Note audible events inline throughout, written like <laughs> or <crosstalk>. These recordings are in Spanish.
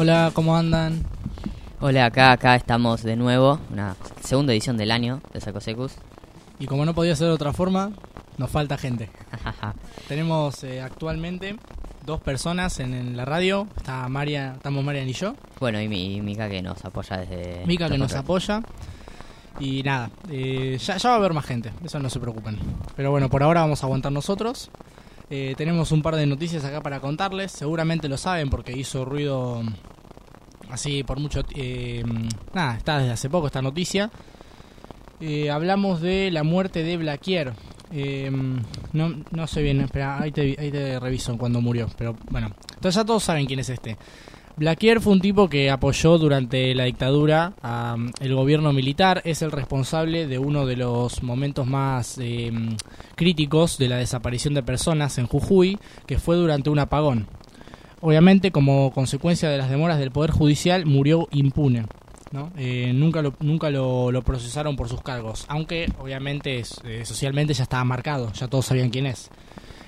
Hola, ¿cómo andan? Hola, acá, acá estamos de nuevo, una segunda edición del año de Sacosecus. Y como no podía ser de otra forma, nos falta gente. Tenemos eh, actualmente dos personas en, en la radio. Está María, estamos Marian y yo. bueno, y, mi, y Mika que nos apoya desde... Mica que nos apoya. Y nada, eh, ya, ya va a haber más gente, eso no se preocupen. Pero bueno, por ahora vamos a aguantar nosotros. Eh, tenemos un par de noticias acá para contarles. Seguramente lo saben porque hizo ruido así por mucho... eh, nada, está desde hace poco esta noticia. Eh, hablamos de la muerte de Blaquier. Eh, no, no sé bien, espera, ahí te, ahí te reviso cuando murió. Pero bueno, entonces ya todos saben quién es este. Blaquier fue un tipo que apoyó durante la dictadura al gobierno militar, es el responsable de uno de los momentos más eh, críticos de la desaparición de personas en Jujuy, que fue durante un apagón. Obviamente, como consecuencia de las demoras del Poder Judicial, murió impune. Eh, nunca lo, nunca lo, procesaron por sus cargos, aunque obviamente eh, socialmente ya estaba marcado, ya todos sabían quién es.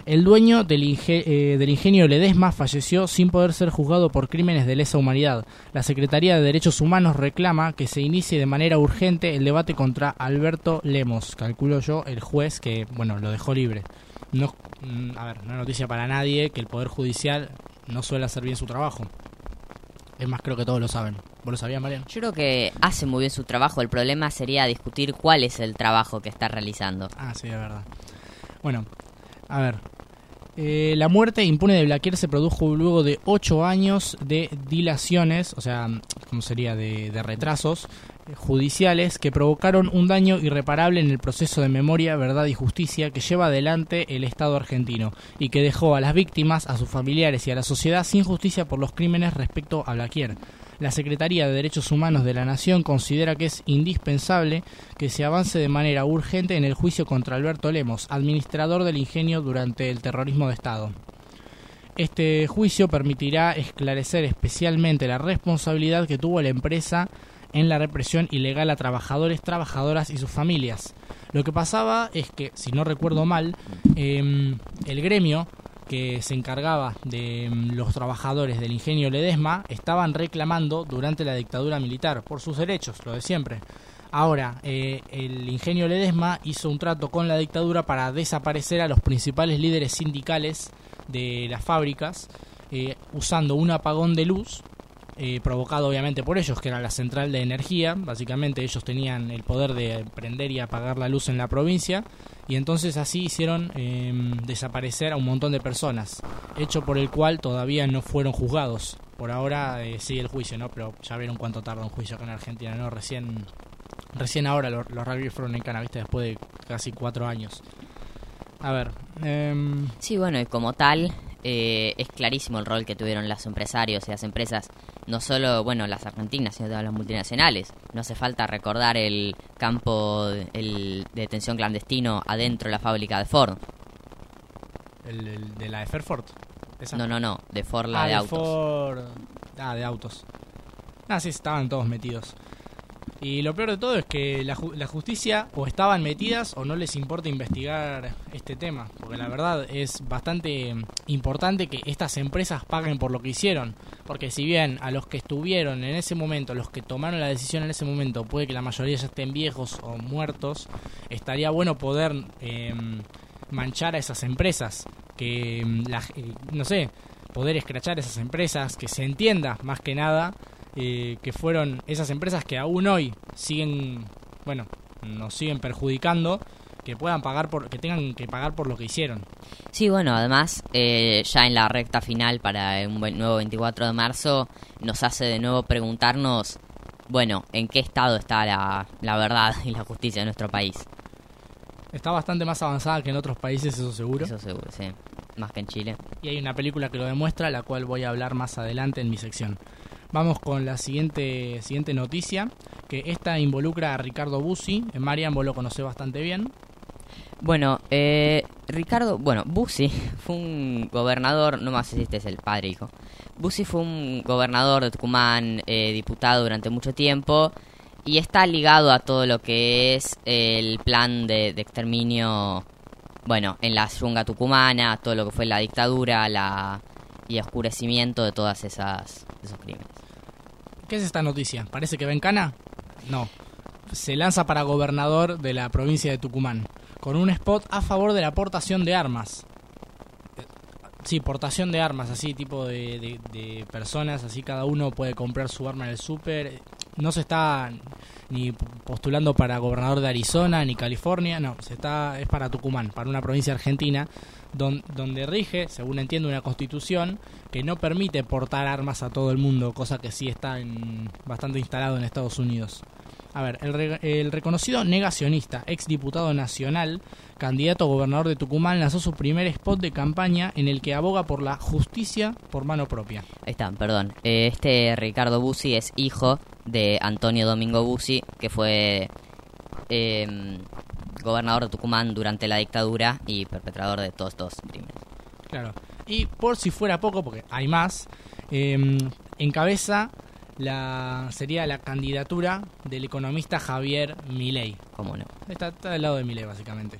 El dueño del, inge- eh, del ingenio Ledesma falleció sin poder ser juzgado por crímenes de lesa humanidad. La Secretaría de Derechos Humanos reclama que se inicie de manera urgente el debate contra Alberto Lemos, calculo yo, el juez que, bueno, lo dejó libre. No, mm, a ver, no es noticia para nadie que el Poder Judicial no suele hacer bien su trabajo. Es más, creo que todos lo saben. ¿Vos lo sabías, Mariano? Yo creo que hace muy bien su trabajo, el problema sería discutir cuál es el trabajo que está realizando. Ah, sí, es verdad. Bueno, a ver. Eh, la muerte impune de Blaquier se produjo luego de ocho años de dilaciones, o sea, ¿cómo sería? De, de retrasos eh, judiciales que provocaron un daño irreparable en el proceso de memoria, verdad y justicia que lleva adelante el Estado argentino y que dejó a las víctimas, a sus familiares y a la sociedad sin justicia por los crímenes respecto a Blaquier. La Secretaría de Derechos Humanos de la Nación considera que es indispensable que se avance de manera urgente en el juicio contra Alberto Lemos, administrador del ingenio durante el terrorismo de Estado. Este juicio permitirá esclarecer especialmente la responsabilidad que tuvo la empresa en la represión ilegal a trabajadores, trabajadoras y sus familias. Lo que pasaba es que, si no recuerdo mal, em, el gremio que se encargaba de em, los trabajadores del ingenio Ledesma estaban reclamando durante la dictadura militar por sus derechos, lo de siempre. Ahora, eh, el ingenio Ledesma hizo un trato con la dictadura para desaparecer a los principales líderes sindicales de las fábricas, eh, usando un apagón de luz, eh, provocado obviamente por ellos, que era la central de energía. Básicamente ellos tenían el poder de prender y apagar la luz en la provincia, y entonces así hicieron eh, desaparecer a un montón de personas, hecho por el cual todavía no fueron juzgados. Por ahora eh, sigue el juicio, ¿no? Pero ya vieron cuánto tarda un juicio acá en Argentina, ¿no? Recién Recién ahora los, los fueron en Cana, ¿viste? Después de casi cuatro años. A ver. em, Sí, bueno, y como tal, eh, es clarísimo el rol que tuvieron los empresarios y las empresas, no solo, bueno, las argentinas, sino todas las multinacionales. No hace falta recordar el campo el de detención clandestino adentro de la fábrica de Ford. el, el de la de Fairford. Esa. No, no, no, de Ford, la ah, de autos. Ford. Ah, de autos. Ah, sí, estaban todos metidos. Y lo peor de todo es que la, ju- la justicia o estaban metidas o no les importa investigar este tema. Porque la verdad es bastante mm, importante que estas empresas paguen por lo que hicieron. Porque si bien a los que estuvieron en ese momento, los que tomaron la decisión en ese momento, puede que la mayoría ya estén viejos o muertos, estaría bueno poder em, manchar a esas empresas. Que, mm, la, eh, no sé, poder escrachar a esas empresas, que se entienda más que nada eh, que fueron esas empresas que aún hoy siguen, bueno, nos siguen perjudicando, que puedan pagar por, que tengan que pagar por lo que hicieron. Sí, bueno, además, eh, ya en la recta final para un nuevo 24 de marzo, nos hace de nuevo preguntarnos, bueno, ¿en qué estado está la, la verdad y la justicia de nuestro país? Está bastante más avanzada que en otros países, eso seguro. Eso seguro, sí. Más que en Chile. Y hay una película que lo demuestra, la cual voy a hablar más adelante en mi sección. Vamos con la siguiente, siguiente noticia, que esta involucra a Ricardo Bussi. Eh, Marian, vos lo conocés bastante bien. Bueno, eh, Ricardo, bueno, Bussi <laughs> fue un gobernador, no más si este es el padre hijo. Bussi fue un gobernador de Tucumán, eh, diputado durante mucho tiempo y está ligado a todo lo que es el plan de, de exterminio, bueno, en la yunga tucumana, todo lo que fue la dictadura, la, y oscurecimiento de todas esas esos crímenes. ¿Qué es esta noticia? ¿Parece que va en cana? No. Se lanza para gobernador de la provincia de Tucumán, con un spot a favor de la aportación de armas. Sí, portación de armas, así, tipo de, de, personas, así cada uno puede comprar su arma en el súper. No se está ni postulando para gobernador de Arizona ni California, no, se está es para Tucumán, para una provincia argentina, don, donde rige, según entiendo, una constitución que no permite portar armas a todo el mundo, cosa que sí está en, bastante instalado en Estados Unidos. A ver, el, reconocido negacionista, ex diputado nacional, candidato a gobernador de Tucumán, lanzó su primer spot de campaña en el que aboga por la justicia por mano propia. Ahí está, perdón. Eh, este Ricardo Bussi es hijo de Antonio Domingo Bussi, que fue em, gobernador de Tucumán durante la dictadura y perpetrador de todos estos crímenes. Claro. Y por si fuera poco, porque hay más, eh, encabeza la sería la candidatura del economista Javier Milei. ¿Cómo no? Está, está del lado de Milei, básicamente.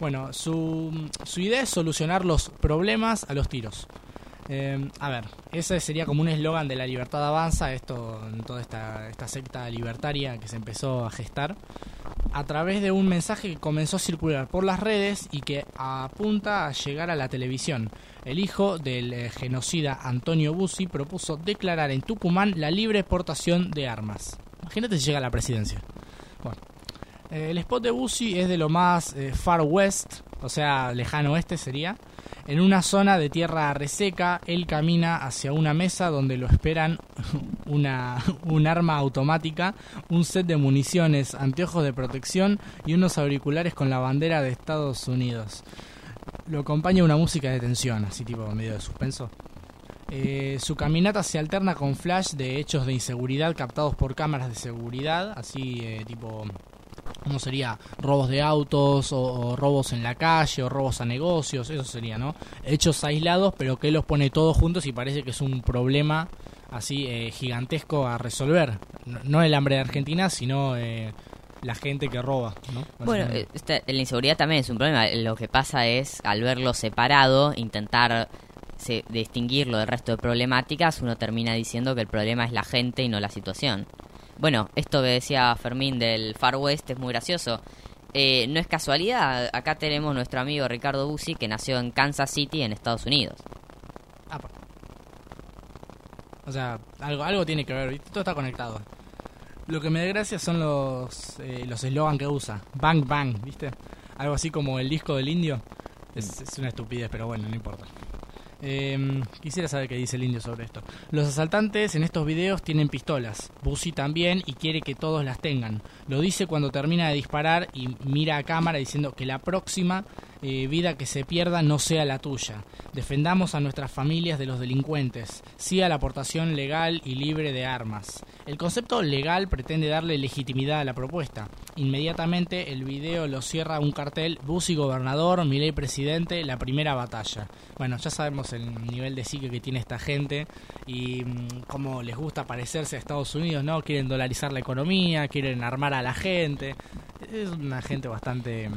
Bueno, su, su idea es solucionar los problemas a los tiros. Eh, a ver, ese sería como un eslogan de la libertad avanza, esto en toda esta, secta libertaria que se empezó a gestar, a través de un mensaje que comenzó a circular por las redes y que apunta a llegar a la televisión. El hijo del eh, genocida Antonio Bussi propuso declarar en Tucumán la libre exportación de armas. Imagínate si llega a la presidencia. Bueno, eh, el spot de Bussi es de lo más far west, o sea, lejano oeste sería en una zona de tierra reseca, él camina hacia una mesa donde lo esperan <laughs> una, un arma automática, un set de municiones, anteojos de protección y unos auriculares con la bandera de Estados Unidos. Lo acompaña una música de tensión, así tipo medio de suspenso. Eh, su caminata se alterna con flash de hechos de inseguridad captados por cámaras de seguridad, así eh, tipo ¿Cómo sería robos de autos o, robos en la calle o robos a negocios, eso sería, ¿no? Hechos aislados, pero que los pone todos juntos y parece que es un problema así eh, gigantesco a resolver. No, el hambre de Argentina, sino eh, la gente que roba, ¿no? Bueno, este, la inseguridad también es un problema. Lo que pasa es, al verlo separado, intentar distinguirlo del resto de problemáticas, uno termina diciendo que el problema es la gente y no la situación. Bueno, esto que decía Fermín del Far West es muy gracioso. Eh, no es casualidad, acá tenemos nuestro amigo Ricardo Bussi que nació en Kansas City, en Estados Unidos. Ah, o sea, algo, algo tiene que ver, todo está conectado. Lo que me da gracia son los eh, los eslogan que usa. Bang Bang, ¿viste? Algo así como el disco del indio. Es, es una estupidez, pero bueno, no importa. Eh, quisiera saber qué dice el indio sobre esto. Los asaltantes en estos videos tienen pistolas. Busi también y quiere que todos las tengan. Lo dice cuando termina de disparar y mira a cámara diciendo que la próxima eh, vida que se pierda no sea la tuya. Defendamos a nuestras familias de los delincuentes. Sí la aportación legal y libre de armas. El concepto legal pretende darle legitimidad a la propuesta. Inmediatamente el video lo cierra un cartel Bussi gobernador, Milei presidente, la primera batalla. Bueno, ya sabemos el nivel de psique que tiene esta gente y mm, cómo les gusta parecerse a Estados Unidos, ¿no? Quieren dolarizar la economía, quieren armar a la gente. Es una gente bastante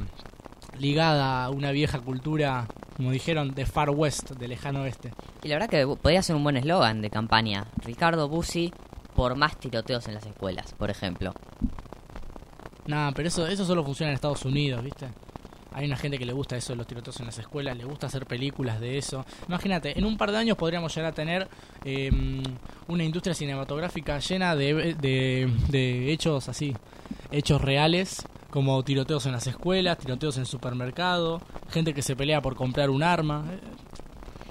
ligada a una vieja cultura, como dijeron, de Far West, de lejano oeste. Y la verdad que podría ser un buen eslogan de campaña. Ricardo Bussi por más tiroteos en las escuelas, por ejemplo. No, pero eso, eso solo funciona en Estados Unidos, ¿viste? Hay una gente que le gusta eso de los tiroteos en las escuelas, le gusta hacer películas de eso. Imagínate, en un par de años podríamos llegar a tener em, una industria cinematográfica llena de, de, de hechos así, hechos reales como tiroteos en las escuelas, tiroteos en supermercado, gente que se pelea por comprar un arma. Eh,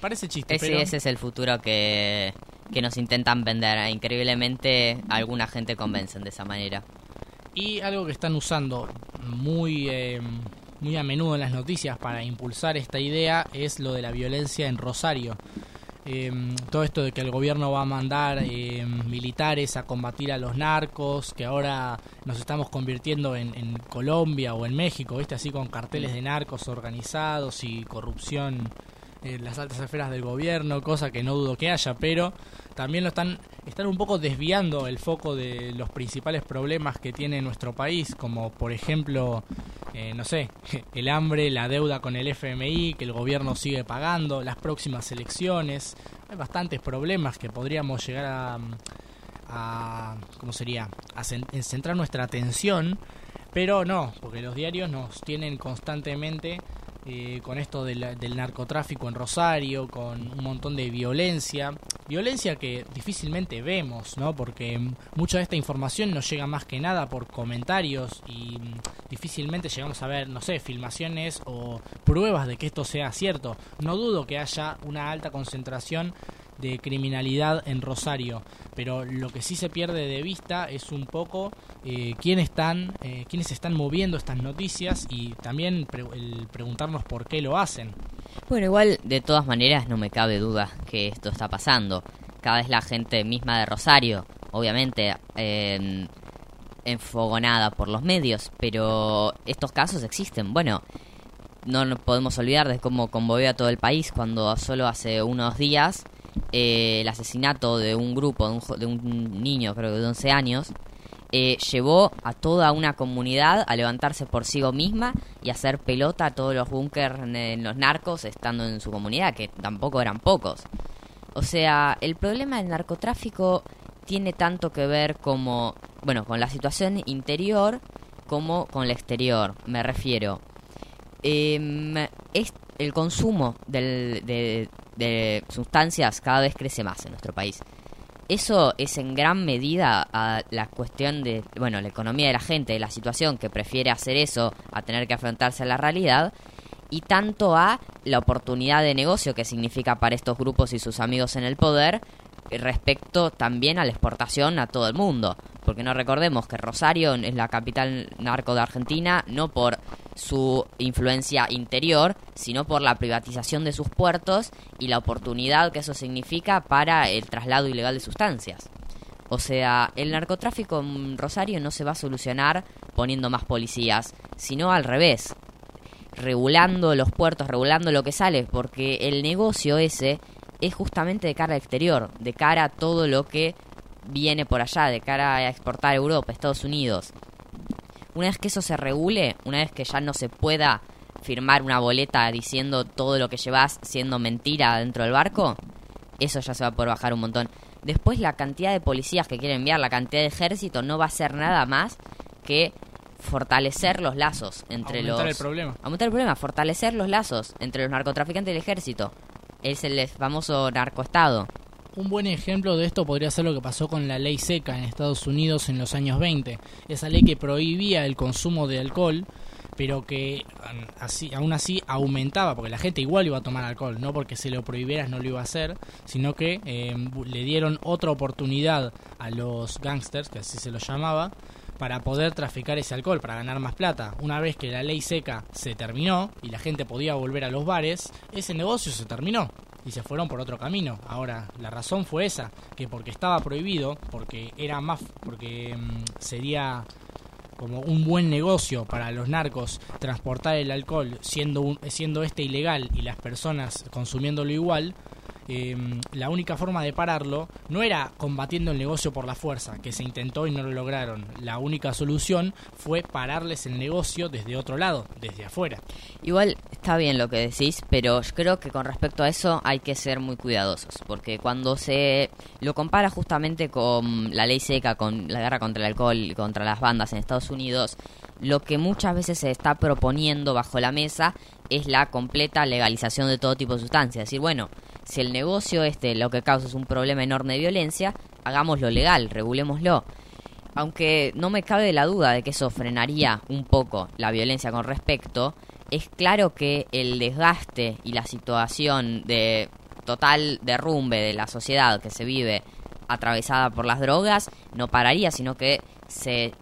parece chiste, ese, Ese es el futuro que, que nos intentan vender. Increíblemente, alguna gente convencen de esa manera. Y algo que están usando muy, eh, muy a menudo en las noticias para impulsar esta idea es lo de la violencia en Rosario. Em, todo esto de que el gobierno va a mandar em, militares a combatir a los narcos, que ahora nos estamos convirtiendo en, en, Colombia o en México, ¿viste? Así con carteles de narcos organizados y corrupción en las altas esferas del gobierno, cosa que no dudo que haya, pero también lo están, están un poco desviando el foco de los principales problemas que tiene nuestro país, como por ejemplo, eh, no sé, <laughs> el hambre, la deuda con el FMI, que el gobierno sigue pagando, las próximas elecciones. hay bastantes problemas que podríamos llegar a, a ¿cómo sería? A centrar nuestra atención, pero no, porque los diarios nos tienen constantemente eh, con esto del, narcotráfico en Rosario, con un montón de violencia, violencia que difícilmente vemos, ¿no? Porque mucha de esta información nos llega más que nada por comentarios y mm, difícilmente llegamos a ver, no sé, filmaciones o pruebas de que esto sea cierto. No dudo que haya una alta concentración de criminalidad en Rosario, pero lo que sí se pierde de vista es un poco eh, quiénes están, eh, quiénes están moviendo estas noticias y también el preguntarnos por qué lo hacen. Bueno, igual de todas maneras no me cabe duda que esto está pasando. Cada vez la gente misma de Rosario, obviamente eh, enfogonada por los medios, pero estos casos existen. Bueno, no nos podemos olvidar de cómo conmovió a todo el país cuando solo hace unos días eh, el asesinato de un grupo, de un, niño, creo que de 11 años, eh, llevó a toda una comunidad a levantarse por sí misma y hacer pelota a todos los búnkers en los narcos estando en su comunidad, que tampoco eran pocos. O sea, el problema del narcotráfico tiene tanto que ver como, bueno, con la situación interior como con la exterior, me refiero. Em, es el consumo del, de, de sustancias cada vez crece más en nuestro país. Eso es en gran medida a la cuestión de, bueno, la economía de la gente, de la situación que prefiere hacer eso a tener que afrontarse a la realidad, y tanto a la oportunidad de negocio que significa para estos grupos y sus amigos en el poder respecto también a la exportación a todo el mundo. Porque no recordemos que Rosario es la capital narco de Argentina no por su influencia interior, sino por la privatización de sus puertos y la oportunidad que eso significa para el traslado ilegal de sustancias. O sea, el narcotráfico en Rosario no se va a solucionar poniendo más policías, sino al revés, regulando los puertos, regulando lo que sale, porque el negocio ese es justamente de cara al exterior, de cara a todo lo que viene por allá, de cara a exportar a Europa, Estados Unidos. Una vez que eso se regule, una vez que ya no se pueda firmar una boleta diciendo todo lo que llevas siendo mentira dentro del barco, eso ya se va a poder bajar un montón. Después la cantidad de policías que quieren enviar, la cantidad de ejército, no va a ser nada más que fortalecer los lazos entre los... Aumentar el problema. Aumentar el problema, fortalecer los lazos entre los narcotraficantes y el ejército es el famoso narcoestado. Un buen ejemplo de esto podría ser lo que pasó con la ley seca en Estados Unidos en los años 20. Esa ley que prohibía el consumo de alcohol, pero que así, aún así aumentaba, porque la gente igual iba a tomar alcohol, no porque se lo prohibieras no lo iba a hacer, sino que em, le dieron otra oportunidad a los gangsters, que así se los llamaba, para poder traficar ese alcohol, para ganar más plata. Una vez que la ley seca se terminó y la gente podía volver a los bares, ese negocio se terminó y se fueron por otro camino. Ahora, la razón fue esa, que porque estaba prohibido, porque era más, porque mm, sería como un buen negocio para los narcos transportar el alcohol siendo siendo este ilegal y las personas consumiéndolo igual, Em, la única forma de pararlo no era combatiendo el negocio por la fuerza, que se intentó y no lo lograron. La única solución fue pararles el negocio desde otro lado, desde afuera. Igual está bien lo que decís, pero yo creo que con respecto a eso hay que ser muy cuidadosos, porque cuando se lo compara justamente con la ley seca, con la guerra contra el alcohol y contra las bandas en Estados Unidos, lo que muchas veces se está proponiendo bajo la mesa es la completa legalización de todo tipo de sustancias. Es decir, bueno, si el negocio este lo que causa es un problema enorme de violencia, hagámoslo legal, regulémoslo. Aunque no me cabe la duda de que eso frenaría un poco la violencia con respecto, es claro que el desgaste y la situación de total derrumbe de la sociedad que se vive atravesada por las drogas no pararía, sino que se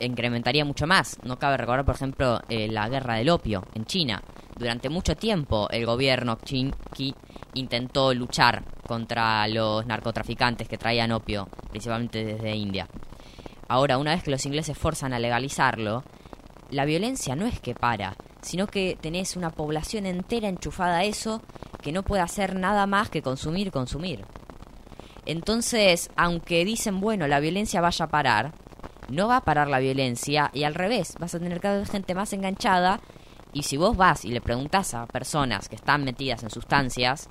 incrementaría mucho más. No cabe recordar, por ejemplo, eh, la guerra del opio en China. Durante mucho tiempo el gobierno Xi intentó luchar contra los narcotraficantes que traían opio, principalmente desde India. Ahora, una vez que los ingleses forzan a legalizarlo, la violencia no es que para, sino que tenés una población entera enchufada a eso que no puede hacer nada más que consumir, consumir. Entonces, aunque dicen, bueno, la violencia vaya a parar, no va a parar la violencia y al revés, vas a tener cada vez gente más enganchada y si vos vas y le preguntas a personas que están metidas en sustancias,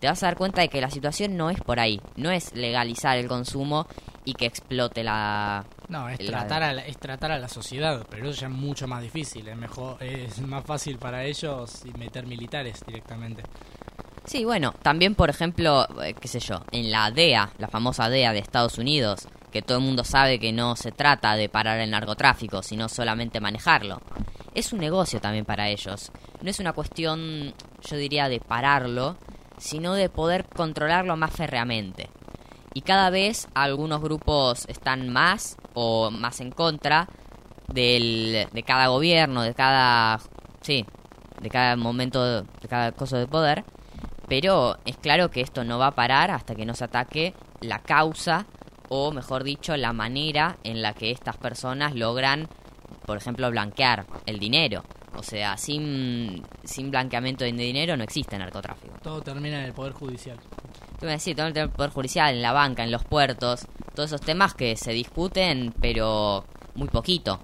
te vas a dar cuenta de que la situación no es por ahí. No es legalizar el consumo y que explote la... No, es la- tratar, a la, es tratar a la sociedad, pero eso ya es mucho más difícil. Es, mejor, <laughs> es más fácil para ellos meter militares directamente. Sí, bueno, también por ejemplo, eh, qué sé yo, en la DEA, la famosa DEA de Estados Unidos, que todo el mundo sabe que no se trata de parar el narcotráfico, sino solamente manejarlo. Es un negocio también para ellos. No es una cuestión, yo diría, de pararlo, sino de poder controlarlo más férreamente. Y cada vez algunos grupos están más o más en contra del, de cada gobierno, de cada... Sí, de cada momento, de cada cosa de poder. Pero es claro que esto no va a parar hasta que no se ataque la causa o, mejor dicho, la manera en la que estas personas logran, por ejemplo, blanquear el dinero. O sea, sin, sin blanqueamiento de dinero no existe narcotráfico. Todo termina en el Poder Judicial. Tú me decís, todo el poder judicial, en la banca, en los puertos, todos esos temas que se discuten, pero muy poquito.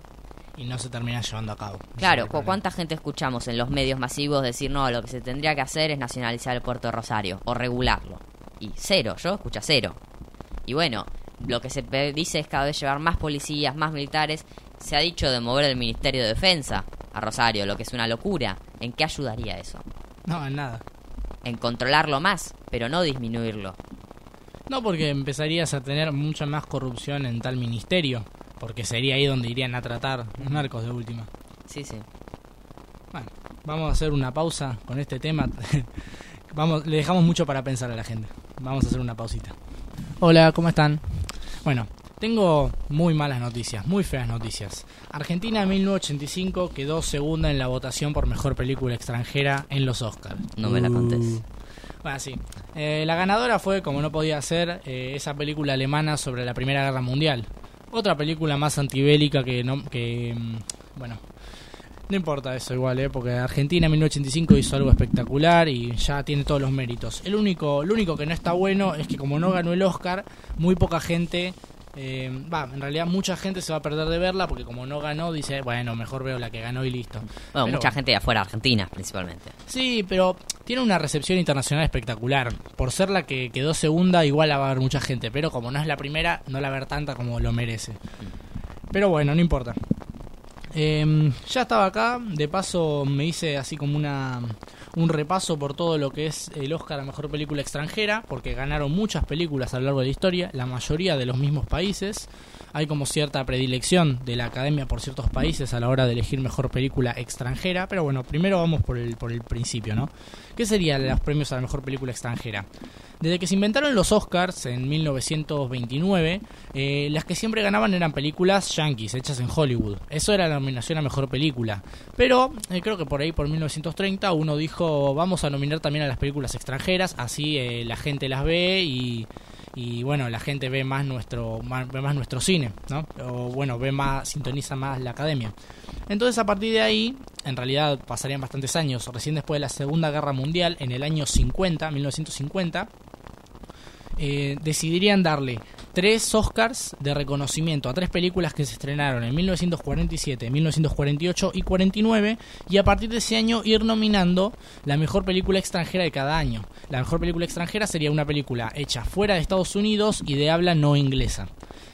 Y no se termina llevando a cabo. Claro, el ¿cu- problema. ¿cuánta gente escuchamos en los medios masivos decir, no, lo que se tendría que hacer es nacionalizar el puerto de Rosario o regularlo? Y cero, yo escucho cero. Y bueno, lo que se dice es cada vez llevar más policías, más militares. Se ha dicho de mover el Ministerio de Defensa a Rosario, lo que es una locura. ¿En qué ayudaría eso? No, en nada. En controlarlo más, pero no disminuirlo. No, porque empezarías a tener mucha más corrupción en tal ministerio. Porque sería ahí donde irían a tratar los narcos de última. Sí, sí. Bueno, vamos a hacer una pausa con este tema. <laughs> vamos, le dejamos mucho para pensar a la gente. Vamos a hacer una pausita. Hola, ¿cómo están? Bueno, tengo muy malas noticias, muy feas noticias. Argentina en 1985 quedó segunda en la votación por mejor película extranjera en los Oscars. No me la contés. Bueno, sí. Eh, la ganadora fue, como no podía ser, eh, esa película alemana sobre la Primera Guerra Mundial. Otra película más antibélica que no... Que, mm, bueno, no importa eso igual, ¿eh? porque Argentina en 1985 hizo algo espectacular y ya tiene todos los méritos. El único, lo único que no está bueno es que como no ganó el Oscar, muy poca gente... eh, Va, en realidad mucha gente se va a perder de verla porque como no ganó, dice, bueno, mejor veo la que ganó y listo. Bueno, Pero- mucha gente de afuera, Argentina principalmente. Sí, pero tiene una recepción internacional espectacular. Por ser la que quedó segunda, igual la va a ver mucha gente. Pero como no es la primera, no la va a ver tanta como lo merece. Pero bueno, no importa. Eh, ya estaba acá, de paso me hice así como una un repaso por todo lo que es el Oscar a Mejor Película Extranjera, porque ganaron muchas películas a lo largo de la historia, la mayoría de los mismos países. Hay como cierta predilección de la Academia por ciertos países a la hora de elegir Mejor Película Extranjera, pero bueno, primero vamos por el, por el principio, ¿no? ¿Qué serían los premios a la Mejor Película Extranjera? Desde que se inventaron los Oscars en 1929, eh, las que siempre ganaban eran películas yankees, hechas en Hollywood. Eso era la nominación a Mejor Película. Pero eh, creo que por ahí, por 1930, uno dijo, vamos a nominar también a las películas extranjeras, así eh, la gente las ve y, bueno, la gente ve más nuestro, ve más nuestro cine, ¿no? O bueno, ve más, sintoniza más la academia. Entonces a partir de ahí, en realidad pasarían bastantes años, recién después de la Segunda Guerra Mundial, en el año 50, 1950, eh, decidirían darle tres Oscars de reconocimiento a tres películas que se estrenaron en 1947, 1948 y 49 y a partir de ese año ir nominando la mejor película extranjera de cada año. La mejor película extranjera sería una película hecha fuera de Estados Unidos y de habla no inglesa.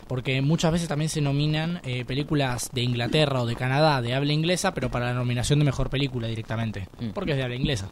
Porque muchas veces también se nominan eh, películas de Inglaterra o de Canadá de habla inglesa, pero para la nominación de mejor película directamente, Mm. porque es de habla inglesa.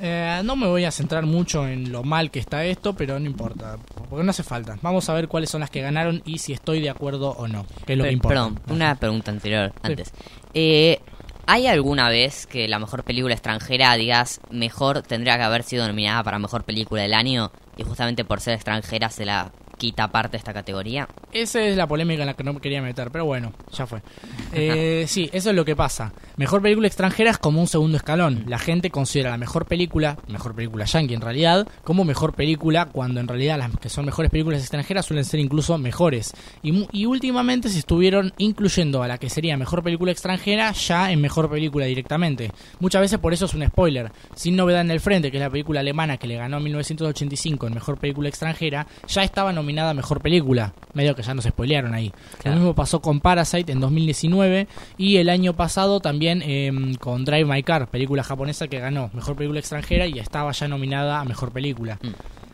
Eh, no me voy a centrar mucho en lo mal que está esto, pero no importa, porque no hace falta. Vamos a ver cuáles son las que ganaron y si estoy de acuerdo o no, que es lo que importa. Perdón, una pregunta anterior, antes. Eh, ¿Hay alguna vez que la mejor película extranjera, digas, mejor tendría que haber sido nominada para mejor película del año y justamente por ser extranjera se la quita parte de esta categoría? Esa es la polémica en la que no me quería meter, pero bueno, ya fue. <laughs> Eh, sí, eso es lo que pasa. Mejor película extranjera es como un segundo escalón. La gente considera la mejor película, mejor película yankee en realidad, como mejor película, cuando en realidad las que son mejores películas extranjeras suelen ser incluso mejores. Y, y últimamente se estuvieron incluyendo a la que sería mejor película extranjera ya en mejor película directamente. Muchas veces por eso es un spoiler. Sin novedad en el frente, que es la película alemana que le ganó en 1985 en mejor película extranjera, ya estaba nominada a mejor película. Medio que ya nos spoilearon ahí. Claro. Lo mismo pasó con Parasite en 2019 y el año pasado también también em, con Drive My Car, película japonesa que ganó Mejor Película Extranjera y estaba ya nominada a Mejor Película. Mm.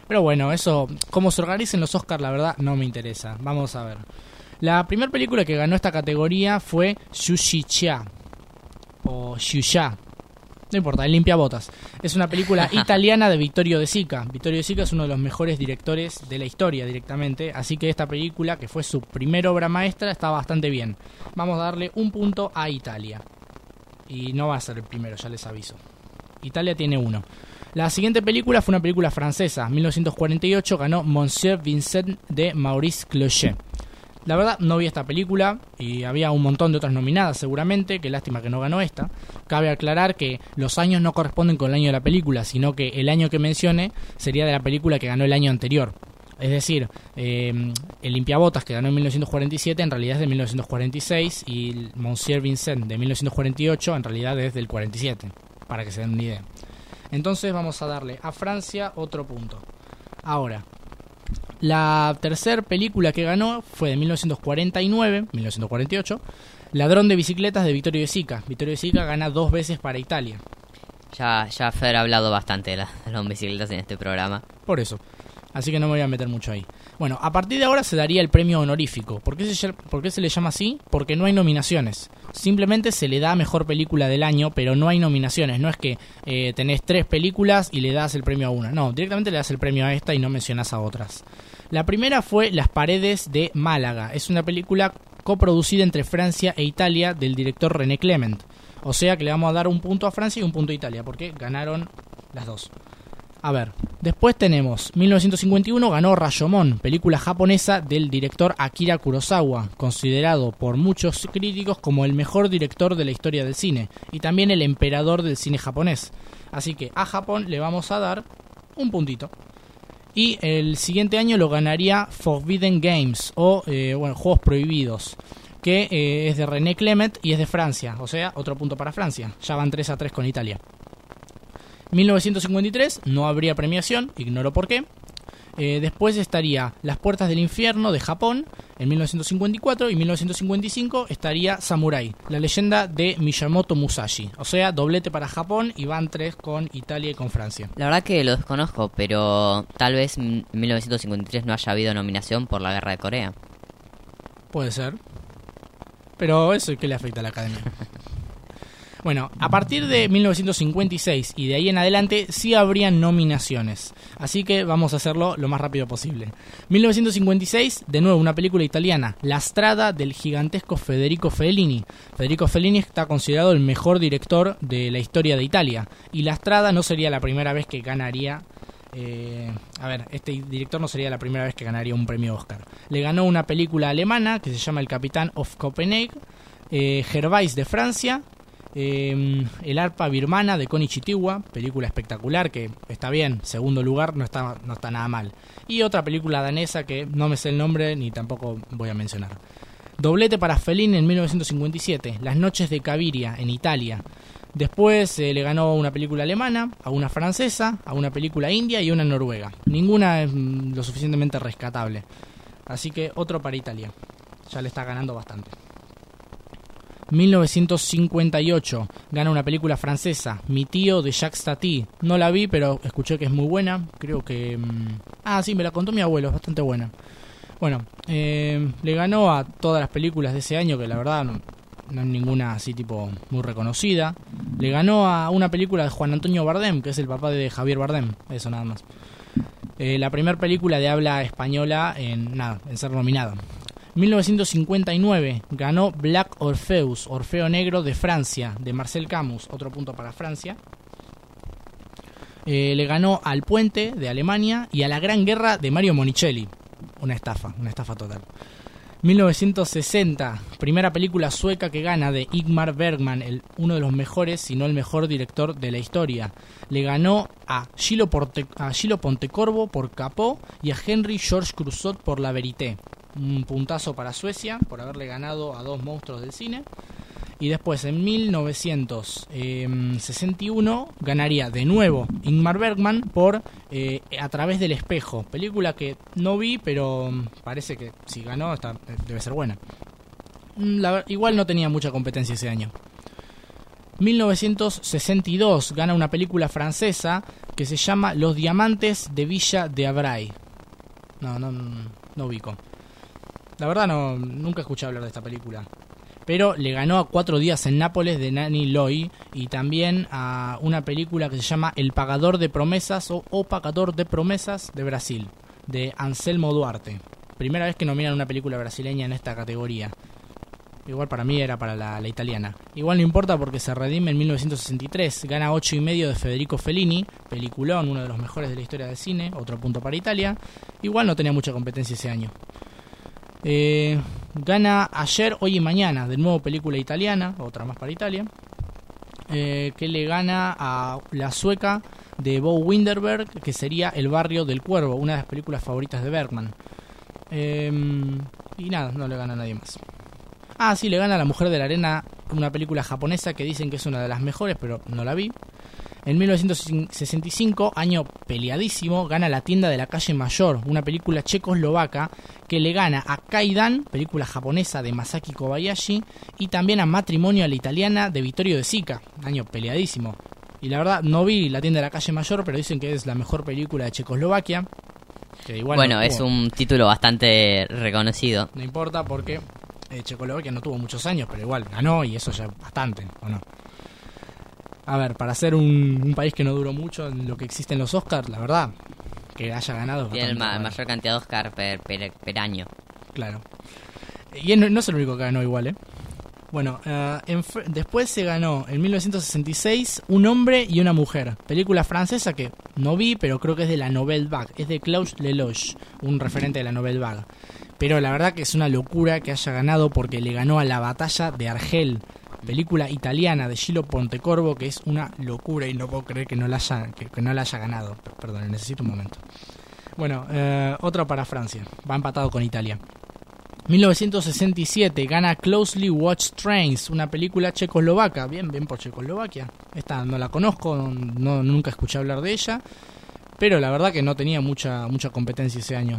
Pero bueno, eso, cómo se organicen los Oscars, la verdad, no me interesa. Vamos a ver. La primera película que ganó esta categoría fue Shushicha. O Shusha. No importa, el limpiabotas. Es una película <laughs> italiana de Vittorio De Sica. Vittorio De Sica es uno de los mejores directores de la historia directamente. Así que esta película, que fue su primera obra maestra, está bastante bien. Vamos a darle un punto a Italia. Y no va a ser el primero, ya les aviso. Italia tiene uno. La siguiente película fue una película francesa. 1948 ganó Monsieur Vincent de Maurice Clochet. La verdad, no vi esta película y había un montón de otras nominadas seguramente, qué lástima que no ganó esta. Cabe aclarar que los años no corresponden con el año de la película, sino que el año que mencione sería de la película que ganó el año anterior. Es decir, eh, el limpiabotas que ganó en 1947 en realidad es de 1946 y Monsieur Vincent de 1948 en realidad es del 47, para que se den una idea. Entonces vamos a darle a Francia otro punto. Ahora, la tercera película que ganó fue de 1949, 1948, Ladrón de bicicletas de Vittorio De Sica. Vittorio De Sica gana dos veces para Italia. Ya, ya Fer ha hablado bastante de las bicicletas en este programa. Por eso. Así que no me voy a meter mucho ahí. Bueno, a partir de ahora se daría el premio honorífico. ¿Por qué se, le llama así? Porque no hay nominaciones. Simplemente se le da mejor película del año, pero no hay nominaciones. No es que eh, tenés tres películas y le das el premio a una. No, directamente le das el premio a esta y no mencionas a otras. La primera fue Las paredes de Málaga. Es una película coproducida entre Francia e Italia del director René Clement. O sea que le vamos a dar un punto a Francia y un punto a Italia, porque ganaron las dos. A ver, después tenemos 1951 ganó Rashomon, película japonesa del director Akira Kurosawa, considerado por muchos críticos como el mejor director de la historia del cine y también el emperador del cine japonés. Así que a Japón le vamos a dar un puntito. Y el siguiente año lo ganaría Forbidden Games o eh, bueno, Juegos Prohibidos, que eh, es de René Clement y es de Francia, o sea, otro punto para Francia. Ya van 3 a 3 con Italia. 1953 no habría premiación, ignoro por qué. Eh, después estaría Las Puertas del Infierno de Japón en 1954 y 1955 estaría Samurai, la leyenda de Miyamoto Musashi. O sea, doblete para Japón y van tres con Italia y con Francia. La verdad que lo desconozco, pero tal vez en 1953 no haya habido nominación por la guerra de Corea. Puede ser. Pero eso, ¿qué le afecta a la academia? <laughs> Bueno, a partir de 1956 y de ahí en adelante sí habrían nominaciones. Así que vamos a hacerlo lo más rápido posible. 1956, de nuevo una película italiana, La Strada del gigantesco Federico Fellini. Federico Fellini está considerado el mejor director de la historia de Italia. Y La Strada no sería la primera vez que ganaría eh, a ver, este director no sería la primera vez que ganaría un premio Oscar. Le ganó una película alemana que se llama El Capitán of Copenhague, eh, Gervais de Francia, eh, El arpa birmana de Connie Chitiwa, película espectacular que está bien, segundo lugar, no está, no está nada mal. Y otra película danesa que no me sé el nombre ni tampoco voy a mencionar. Doblete para Fellini en 1957, Las noches de Caviria en Italia. Después eh, le ganó una película alemana, a una francesa, a una película india y una noruega. Ninguna es mm, lo suficientemente rescatable. Así que otro para Italia. Ya le está ganando bastante. 1958 gana una película francesa, Mi tío de Jacques Tati. No la vi, pero escuché que es muy buena. Creo que... mm, Ah, sí, me la contó mi abuelo, es bastante buena. Bueno, eh, le ganó a todas las películas de ese año, que la verdad no, no es ninguna así tipo muy reconocida. Le ganó a una película de Juan Antonio Bardem, que es el papá de Javier Bardem, eso nada más. Eh, la primera película de habla española en nada, en ser nominada. 1959 ganó Black Orpheus, Orfeo Negro de Francia, de Marcel Camus, otro punto para Francia. Eh, le ganó al Puente de Alemania y a La Gran Guerra de Mario Monicelli. Una estafa, una estafa total. 1960, primera película sueca que gana de Igmar Bergman, el, uno de los mejores, si no el mejor director de la historia. Le ganó a Gillo Pontecorvo por Capó y a Henry George Cruzot por La Verité. Un puntazo para Suecia por haberle ganado a dos monstruos del cine. Y después en 1961 ganaría de nuevo Ingmar Bergman por eh, A través del espejo, película que no vi, pero mm, parece que si ganó está, debe ser buena. Mm, igual no tenía mucha competencia ese año. 1962 gana una película francesa que se llama Los Diamantes de Villa de Abray. No, no, no ubico. La verdad no, nunca escuché hablar de esta película. Pero le ganó a Cuatro días en Nápoles de Nani Loy y también a una película que se llama El Pagador de Promesas o O Pagador de Promesas de Brasil, de Anselmo Duarte. Primera vez que nominan una película brasileña en esta categoría. Igual para mí era para la, italiana. Igual no importa porque se redime en 1963. Gana 8 y medio de Federico Fellini, peliculón, uno de los mejores de la historia del cine, otro punto para Italia. Igual no tenía mucha competencia ese año. Eh, gana ayer, hoy y mañana, de nuevo película italiana, otra más para Italia. Eh, que le gana a la sueca de Bo Winderberg, que sería El barrio del cuervo, una de las películas favoritas de Bergman. Eh, y nada, no le gana a nadie más. Ah, sí, le gana a La Mujer de la Arena, una película japonesa que dicen que es una de las mejores, pero no la vi. En 1965, año peleadísimo, gana La tienda de la calle Mayor, una película checoslovaca que le gana a Kaidan, película japonesa de Masaki Kobayashi, y también a Matrimonio a la italiana de Vittorio de Sica, año peleadísimo. Y la verdad, no vi La tienda de la calle Mayor, pero dicen que es la mejor película de Checoslovaquia. bueno, es un título bastante reconocido. No importa porque eh, Checoslovaquia no tuvo muchos años, pero igual ganó y eso ya bastante, ¿o no? A ver, para ser un, país que no duró mucho en lo que existen los Oscars, la verdad, que haya ganado. Tiene la mayor cantidad de Oscars per, año. Claro. Y no, es el único que ganó igual, ¿eh? Bueno, eh, después se ganó en 1966 Un hombre y una mujer, película francesa que no vi, pero creo que es de la Nouvelle Vague, es de Klaus Lelouch, un referente de la Nouvelle Vague. Pero la verdad que es una locura que haya ganado porque le ganó a la batalla de Argel, película italiana de Gillo Pontecorvo que es una locura y no puedo creer que no la haya, que, no la haya ganado. Perdón, necesito un momento. Bueno, eh, otro para Francia, va empatado con Italia. 1967 gana Closely Watched Trains, una película checoslovaca. Bien, bien por Checoslovaquia. Esta no la conozco, no, nunca escuché hablar de ella. Pero la verdad que no tenía mucha, mucha competencia ese año.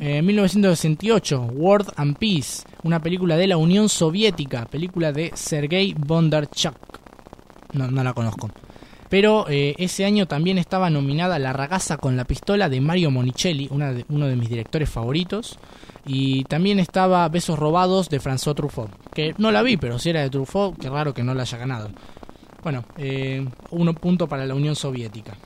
En 1968, World and Peace, una película de la Unión Soviética, película de Sergei Bondarchuk. No, no la conozco. Pero eh, ese año también estaba nominada La ragaza con la pistola de Mario Monicelli, uno de mis directores favoritos. Y también estaba Besos robados de François Truffaut, que no la vi, pero si era de Truffaut, qué raro que no la haya ganado. Bueno, eh, uno punto para la Unión Soviética.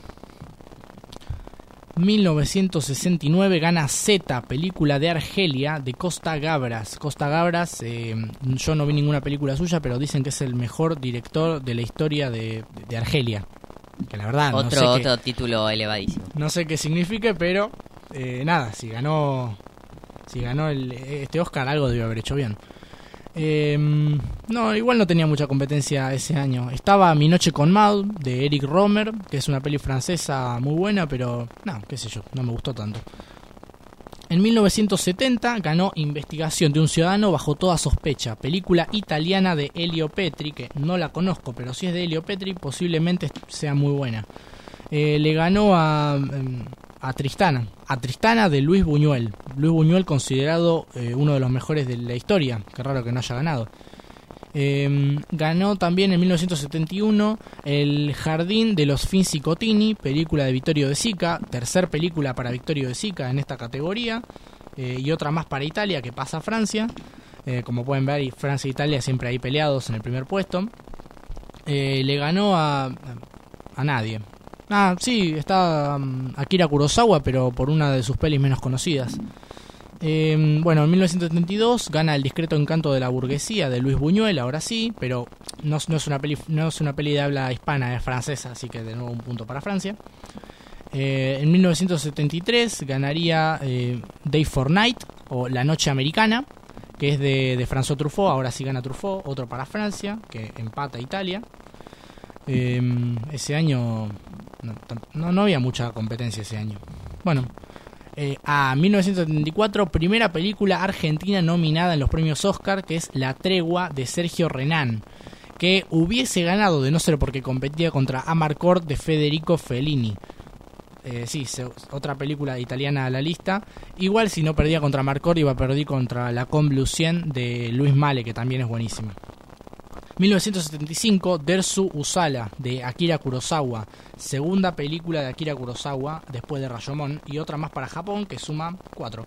1969 gana Z, película de Argelia de Costa Gabras. Costa Gabras, eh, yo no vi ninguna película suya, pero dicen que es el mejor director de la historia de, Argelia. Que la verdad, otro, no sé otro título elevadísimo. No sé qué significa, pero eh, nada, si ganó, si ganó el, este Oscar, algo debió haber hecho bien. Eh, no, igual no tenía mucha competencia ese año. Estaba Mi Noche con Maud, de Eric Romer, que es una peli francesa muy buena, pero no, qué sé yo, no me gustó tanto. En 1970 ganó Investigación de un ciudadano bajo toda sospecha, película italiana de Elio Petri, que no la conozco, pero si es de Elio Petri posiblemente sea muy buena. Eh, le ganó a, em, a Tristana, a Tristana de Luis Buñuel. Luis Buñuel considerado eh, uno de los mejores de la historia, qué raro que no haya ganado. Em, ganó también en 1971 El Jardín de los Finzi Cotini, película de Vittorio de Sica, tercer película para Vittorio de Sica en esta categoría, eh, y otra más para Italia que pasa a Francia. Eh, como pueden ver, Francia e Italia siempre ahí peleados en el primer puesto. le ganó a, a nadie, Ah, sí, está um, Akira Kurosawa, pero por una de sus pelis menos conocidas. Em, bueno, en 1972 gana El discreto encanto de la burguesía de Luis Buñuel, ahora sí, pero no, es una peli, no es una peli de habla hispana, es francesa, así que de nuevo un punto para Francia. Eh, en 1973 ganaría eh, Day for Night o La Noche Americana, que es de, de François Truffaut, ahora sí gana Truffaut, otro para Francia, que empata Italia. Em, ese año no, no, había mucha competencia ese año. Bueno, eh, a 1974, primera película argentina nominada en los premios Oscar, que es La Tregua de Sergio Renán, que hubiese ganado de no ser porque competía contra Amarcord de Federico Fellini. Eh, sí, otra película italiana a la lista. Igual si no perdía contra Amarcord iba a perder contra La Convulsión de Luis Male, que también es buenísima. 1975, Dersu Usala, de Akira Kurosawa. Segunda película de Akira Kurosawa, después de Rayomon. Y otra más para Japón, que suma cuatro.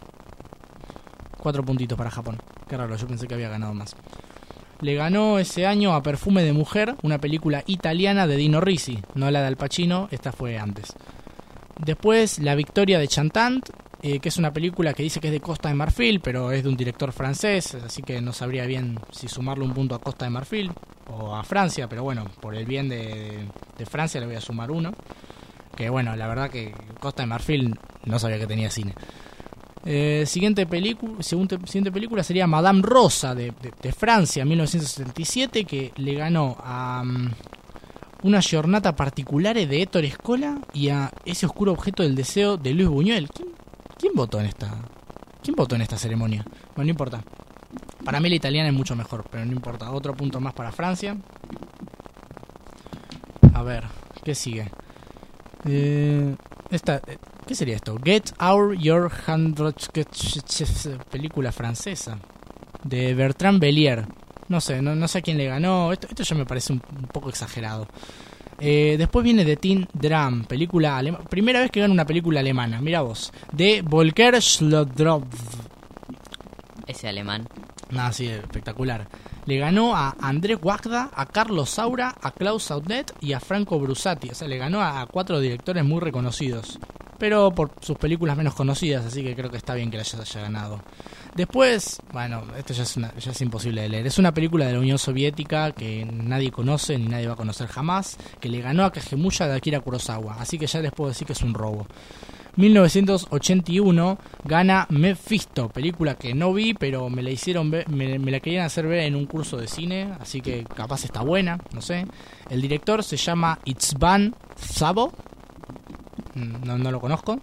Cuatro puntitos para Japón. Qué raro, yo pensé que había ganado más. Le ganó ese año a Perfume de Mujer, una película italiana de Dino Risi. No la de Al Pacino, esta fue antes. Después, La Victoria de Chantant, eh, que es una película que dice que es de Costa de Marfil, pero es de un director francés, así que no sabría bien si sumarle un punto a Costa de Marfil o a Francia, pero bueno, por el bien de, Francia le voy a sumar uno. Que bueno, la verdad que Costa de Marfil no sabía que tenía cine. Eh, siguiente, película, siguiente película sería Madame Rosa de, de, Francia, 1977, que le ganó a mm, una jornada particular de Héctor Escola y a ese oscuro objeto del deseo de Luis Buñuel. ¿Quién votó en esta? ¿Quién votó en esta ceremonia? Bueno, no importa. Para mí la italiana es mucho mejor, pero no importa. Otro punto más para Francia. A ver, ¿qué sigue? Eh, esta, eh, ¿Qué sería esto? Get Our Your Hundred película francesa de Bertrand Bellier. No sé, no, sé a quién le ganó. Esto, esto ya me parece un poco exagerado. Eh, después viene The Teen Drum, película alemana. Primera vez que gana una película alemana, mira vos. De Volker Schlodrov. Ese alemán. Nada, sí, espectacular. Le ganó a Andrés Wagda, a Carlos Saura, a Klaus Saudet y a Franco Brusati. O sea, le ganó a cuatro directores muy reconocidos pero por sus películas menos conocidas, así que creo que está bien que la haya, ganado. Después, bueno, esto ya es, es imposible de leer. Es una película de la Unión Soviética que nadie conoce ni nadie va a conocer jamás, que le ganó a Kagemusha de Akira Kurosawa, así que ya les puedo decir que es un robo. 1981 gana Mephisto, película que no vi, pero me la hicieron me, me, la querían hacer ver en un curso de cine, así que capaz está buena, no sé. El director se llama Itzban Sabo, Mm, no, lo conozco.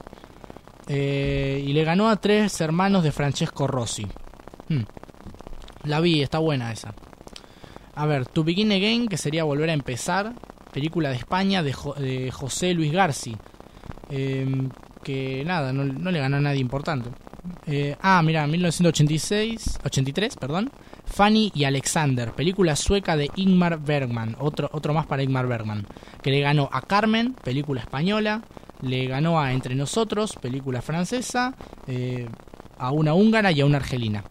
Eh, y le ganó a tres hermanos de Francesco Rossi. Hmm. La vi, está buena esa. A ver, To Begin Again, que sería volver a empezar. Película de España de, José Luis Garci. Em, que nada, no, le ganó a nadie importante. Eh, ah, mira, 1986, 83, perdón. Fanny y Alexander, película sueca de Ingmar Bergman, otro, otro más para Ingmar Bergman, que le ganó a Carmen, película española, le ganó a Entre Nosotros, película francesa, eh, a una húngara y a una argelina.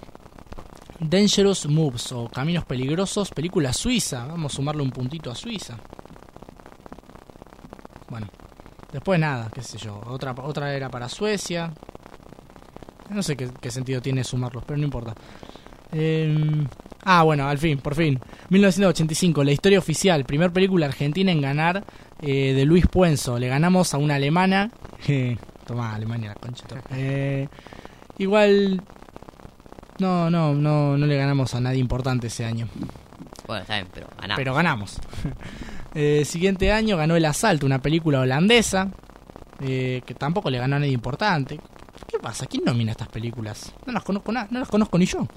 Dangerous Moves o Caminos Peligrosos, película suiza. Vamos a sumarle un puntito a Suiza. Bueno, después nada, qué sé yo. Otra, otra era para Suecia. No sé qué, sentido tiene sumarlos, pero no importa. Eh, ah, bueno, al fin, por fin. 1985, la historia oficial. Primer película argentina en ganar eh, de Luis Puenzo. Le ganamos a una alemana. <laughs> Toma, Alemania, la concha. Eh, igual. No, no, no, no le ganamos a nadie importante ese año. Bueno, está bien, pero ganamos. Pero ganamos. <laughs> eh, siguiente año ganó El Asalto, una película holandesa. Eh, que tampoco le ganó a nadie importante. ¿Qué pasa? ¿Quién nomina estas películas? No las conozco, no las conozco ni yo.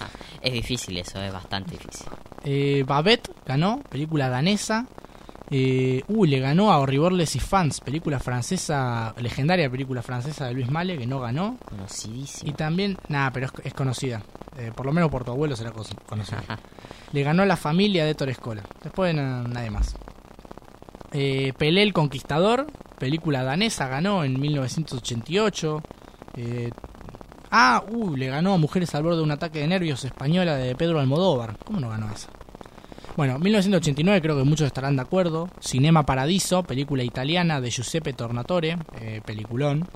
Ah, es difícil eso, es bastante difícil. Eh, Babette ganó, película danesa. Eh, uy, le ganó a Horribles y Fans, película francesa, legendaria película francesa de Luis Male, que no ganó. Conocidísima. Y también, nada, pero es, conocida. Eh, por lo menos por tu abuelo será conocida. le ganó a la familia de Torescola. Después nadie más. Eh, Pelé el Conquistador, película danesa, ganó en 1988. Eh, ah, uy, le ganó a Mujeres al borde de un ataque de nervios española de Pedro Almodóvar. ¿Cómo no ganó esa? Bueno, 1989 creo que muchos estarán de acuerdo. Cinema Paradiso, película italiana de Giuseppe Tornatore, eh, peliculón.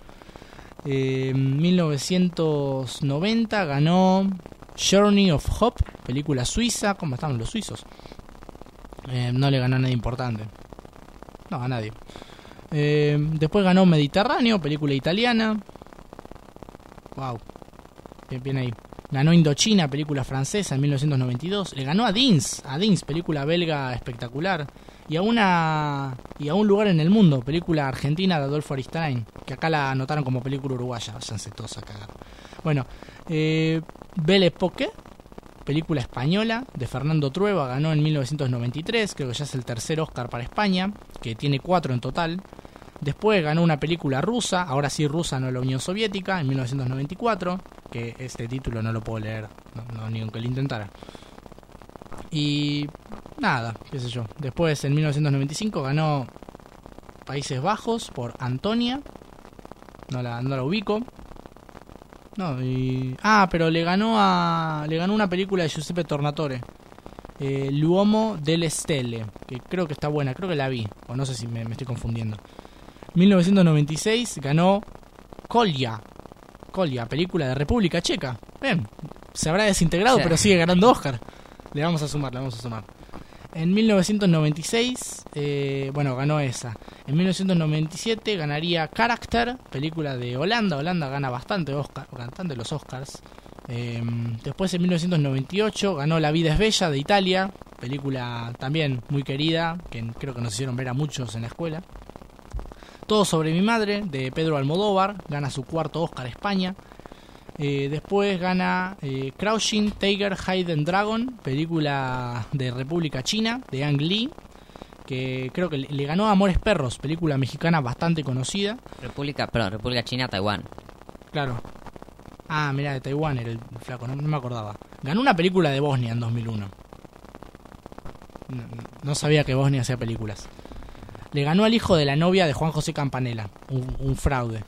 1990 eh, ganó Journey of Hope, película suiza. ¿Cómo están los suizos? Eh, no le ganó a nadie importante. No, a nadie. después ganó Mediterráneo, película italiana. Wow. Bien, bien ahí. Ganó Indochina, película francesa, en 1992. Le ganó a Dins, a Dins, película belga espectacular. Y a una y a un lugar en el mundo, película argentina de Adolfo Aristain, que acá la anotaron como película uruguaya. Váyanse todos a cagar. Bueno, eh, Belle Époque, película española de Fernando Trueba, ganó en 1993. Creo que ya es el tercer Oscar para España, que tiene cuatro en total. Después ganó una película rusa, ahora sí rusa, no la Unión Soviética, en 1994, que este título no lo puedo leer, no, ni aunque lo intentara. Y nada, qué sé yo. Después, en 1995, ganó Países Bajos por Antonia. No la, no la ubico. No, y... Ah, pero le ganó a... Le ganó una película de Giuseppe Tornatore. Eh, L'Uomo delle Stelle. Que creo que está buena, creo que la vi. O no sé si me, me estoy confundiendo. 1996 ganó Kolja. Kolja, película de República Checa. Bien, se habrá desintegrado, Sí. pero sigue ganando Oscar. Le vamos a sumar, le vamos a sumar. En 1996, eh, bueno, ganó esa. En 1997 ganaría Character, película de Holanda. Holanda gana bastante Oscar, bastante los Oscars. Eh, después en 1998 ganó La vida es bella de Italia, película también muy querida, que creo que nos hicieron ver a muchos en la escuela. Todo sobre mi madre, de Pedro Almodóvar, gana su cuarto Oscar España. Eh, después gana eh, Crouching Tiger, Hidden Dragon, película de República China, de Ang Lee, que creo que le, ganó a Amores Perros, película mexicana bastante conocida. República, perdón, República China, Taiwán. Claro. Ah, mira, de Taiwán era el flaco, no, no me acordaba. Ganó una película de Bosnia en 2001. No, no sabía que Bosnia hacía películas. Le ganó al hijo de la novia de Juan José Campanella, un, fraude.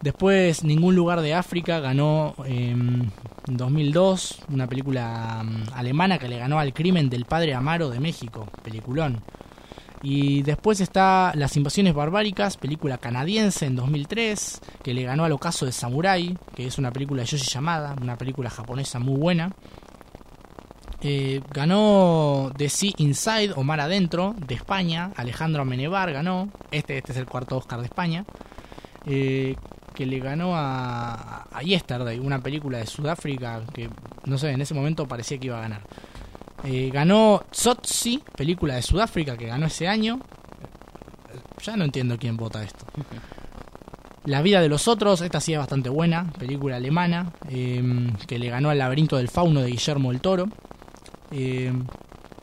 Después, Ningún lugar de África ganó eh, en 2002 una película mm, alemana que le ganó al crimen del padre Amaro de México, peliculón. Y después está Las invasiones barbáricas, película canadiense en 2003, que le ganó al ocaso de Samurai, que es una película de Yoshi Yamada, una película japonesa muy buena. Eh, ganó The Sea Inside o Mar Adentro de España, Alejandro Amenebar ganó, este, este es el cuarto Oscar de España, eh, que le ganó a, a Yesterday, una película de Sudáfrica que no sé, en ese momento parecía que iba a ganar. Eh, ganó Tsotsi, película de Sudáfrica que ganó ese año. Ya no entiendo quién vota esto. La vida de los otros, esta sí es bastante buena, película alemana, eh, que le ganó al laberinto del fauno de Guillermo el Toro. Eh,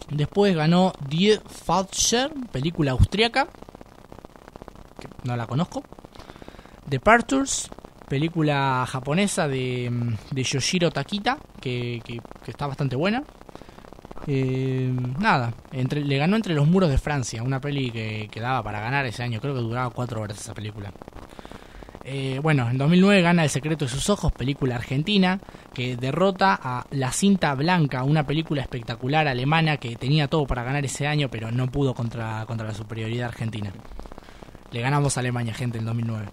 después ganó Die Falscher, película austriaca, que no la conozco. Departures, película japonesa de, de Yoshiro Takita, que, que- está bastante buena. Eh, nada, entre, le ganó entre los muros de Francia, una peli que, que daba para ganar ese año, creo que duraba cuatro horas esa película. Eh, bueno, en 2009 gana El secreto de sus ojos, película argentina, que derrota a La cinta blanca, una película espectacular alemana que tenía todo para ganar ese año, pero no pudo contra, contra la superioridad argentina. Le ganamos a Alemania, gente, en 2009.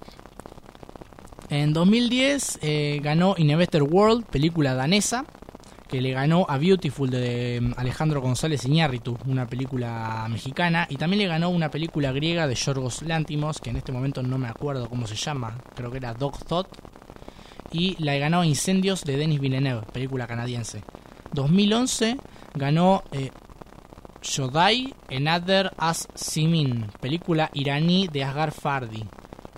En 2010 eh, ganó In a Better World, película danesa, que le ganó a Beautiful de mm, Alejandro González Iñárritu, una película mexicana, y también le ganó una película griega de Yorgos Lántimos, que en este momento no me acuerdo cómo se llama, creo que era Dog Thought, y la ganó Incendios de Denis Villeneuve, película canadiense. 2011 ganó eh, Shodai Another As Simin, película iraní de Asghar Fardi,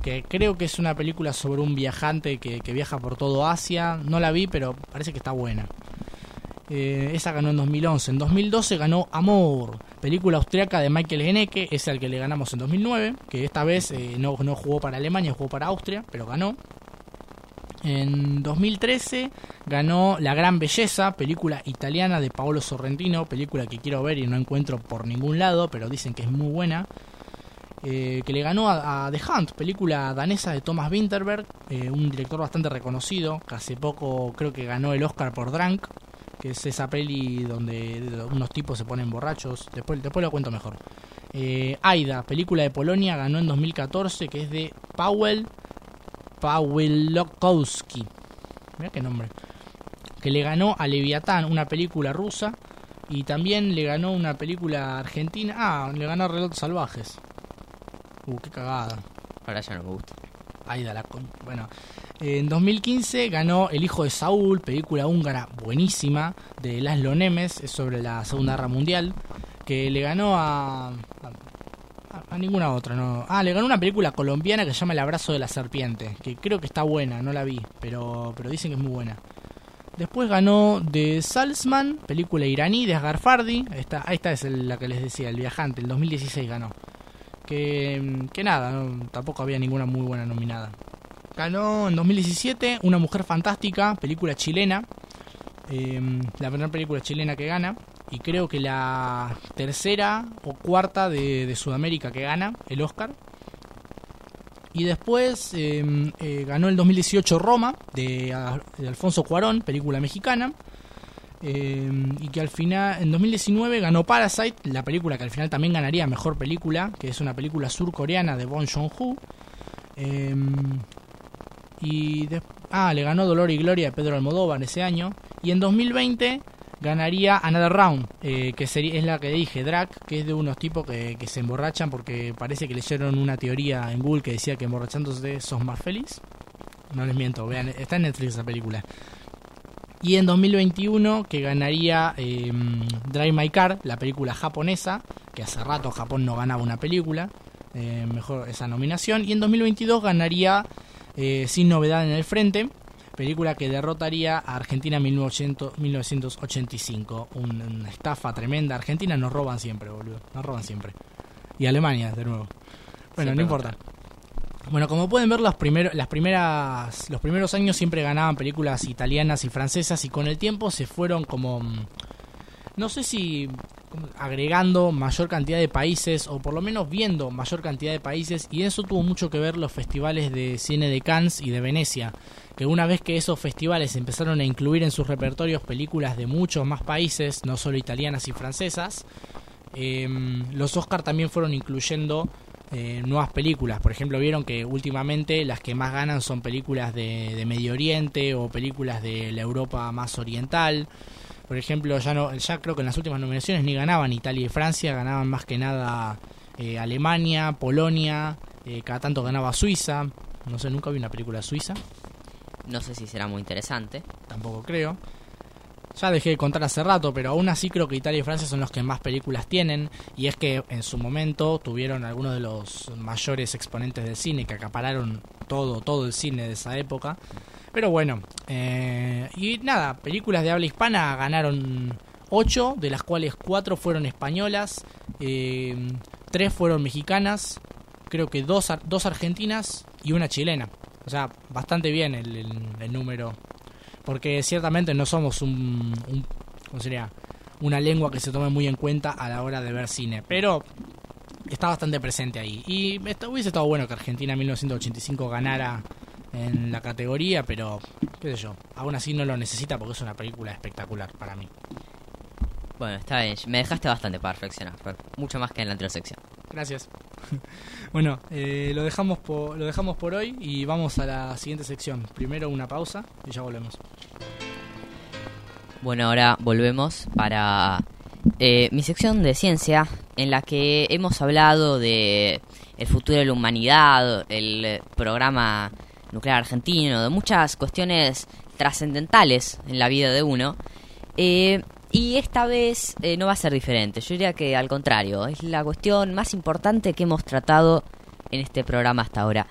que creo que es una película sobre un viajante que, que viaja por todo Asia. No la vi, pero parece que está buena. Eh, esa ganó en 2011. En 2012 ganó Amor, película austriaca de Michael Haneke, es al que le ganamos en 2009, que esta vez eh, no, no jugó para Alemania, jugó para Austria, pero ganó. En 2013 ganó La Gran Belleza, película italiana de Paolo Sorrentino, película que quiero ver y no encuentro por ningún lado, pero dicen que es muy buena. Eh, que le ganó a, a The Hunt, película danesa de Thomas Winterberg, un director bastante reconocido, que hace poco creo que ganó el Oscar por Drunk, que es esa peli donde unos tipos se ponen borrachos, después, después lo cuento mejor. Eh, Aida, película de Polonia, ganó en 2014, que es de Powell Pawelokowski, mira qué nombre, que le ganó a Leviatán, una película rusa, y también le ganó una película argentina, ah, le ganó a Relatos Salvajes. Uh, qué cagada. Ahora ya no me gusta. Aida la con... Bueno, en 2015 ganó El hijo de Saúl, película húngara buenísima de Laszlo Nemes, es sobre la Segunda Guerra Mundial, que le ganó a, a, ninguna otra, no. Ah, le ganó una película colombiana que se llama El abrazo de la serpiente, que creo que está buena, no la vi, pero pero dicen que es muy buena. Después ganó The Salzman, película iraní de Asghar Fardi, esta esta es la que les decía, El viajante, el 2016 ganó que, nada, tampoco había ninguna muy buena nominada. Ganó en 2017 Una Mujer Fantástica, película chilena, eh, la primera película chilena que gana. y creo que la tercera o cuarta de, Sudamérica que gana el Oscar. Y después eh, eh, ganó el 2018 Roma, de Alfonso Cuarón, película mexicana. Eh, y que al final, en 2019 ganó Parasite, la película que al final también ganaría Mejor Película, que es una película surcoreana de Bong Joon-ho. Eh, y ah, le ganó Dolor y Gloria de Pedro Almodóvar ese año. Y en 2020 ganaría Another Round, eh, que sería, es la que dije, Drag, que es de unos tipos que, que se emborrachan porque parece que leyeron una teoría en Google que decía que emborrachándose sos más feliz. No les miento, vean, está en Netflix esa película. Y en 2021 que ganaría eh, Drive My Car, la película japonesa, que hace rato Japón no ganaba una película, eh, mejor esa nominación. Y en 2022 ganaría eh, Sin Novedad en el Frente, película que derrotaría a Argentina en 1900 1985. Un- una estafa tremenda. Argentina nos roban siempre, boludo. Nos roban siempre. Y Alemania, de nuevo. Bueno, Siempre no importa. Bueno, como pueden ver, los primeros, las primeras, los primeros años siempre ganaban películas italianas y francesas y con el tiempo se fueron como, mm, no sé si agregando mayor cantidad de países o por lo menos viendo mayor cantidad de países y eso tuvo mucho que ver los festivales de cine de Cannes y de Venecia, que una vez que esos festivales empezaron a incluir en sus repertorios películas de muchos más países, no solo italianas y francesas, em, los Oscar también fueron incluyendo eh, nuevas películas. Por ejemplo, vieron que últimamente las que más ganan son películas de, de Medio Oriente o películas de la Europa más oriental. Por ejemplo, ya no, ya creo que en las últimas nominaciones ni ganaban Italia y Francia, ganaban más que nada eh, Alemania, Polonia, eh, cada tanto ganaba Suiza. No sé, nunca vi una película suiza, No sé si será muy interesante. tampoco creo. Ya dejé de contar hace rato, pero aún así creo que Italia y Francia son los que más películas tienen. Y es que en su momento tuvieron algunos de los mayores exponentes del cine que acapararon todo, todo el cine de esa época. Pero bueno, eh, y nada, películas de habla hispana ganaron 8, de las cuales 4 fueron españolas, 3 fueron mexicanas, creo que 2 dos argentinas y una chilena. O sea, bastante bien el número porque ciertamente no somos un, un- una lengua que se tome muy en cuenta a la hora de ver cine, pero está bastante presente ahí. Y está- hubiese estado bueno que Argentina en 1985 ganara en la categoría, pero qué sé yo, aún así no lo necesita porque es una película espectacular para mí. Bueno, está bien. Me dejaste bastante para reflexionar. Fer. Mucho más que en la anterior sección. Gracias. <laughs> bueno, eh, lo, dejamos por, lo dejamos por hoy y vamos a la siguiente sección. Primero una pausa y ya volvemos. Bueno, ahora volvemos para eh, mi sección de ciencia, en la que hemos hablado de el futuro de la humanidad, el programa nuclear argentino, de muchas cuestiones trascendentales en la vida de uno. Eh, y esta vez eh, no va a ser diferente. Yo diría que al contrario, es la cuestión más importante que hemos tratado en este programa hasta ahora.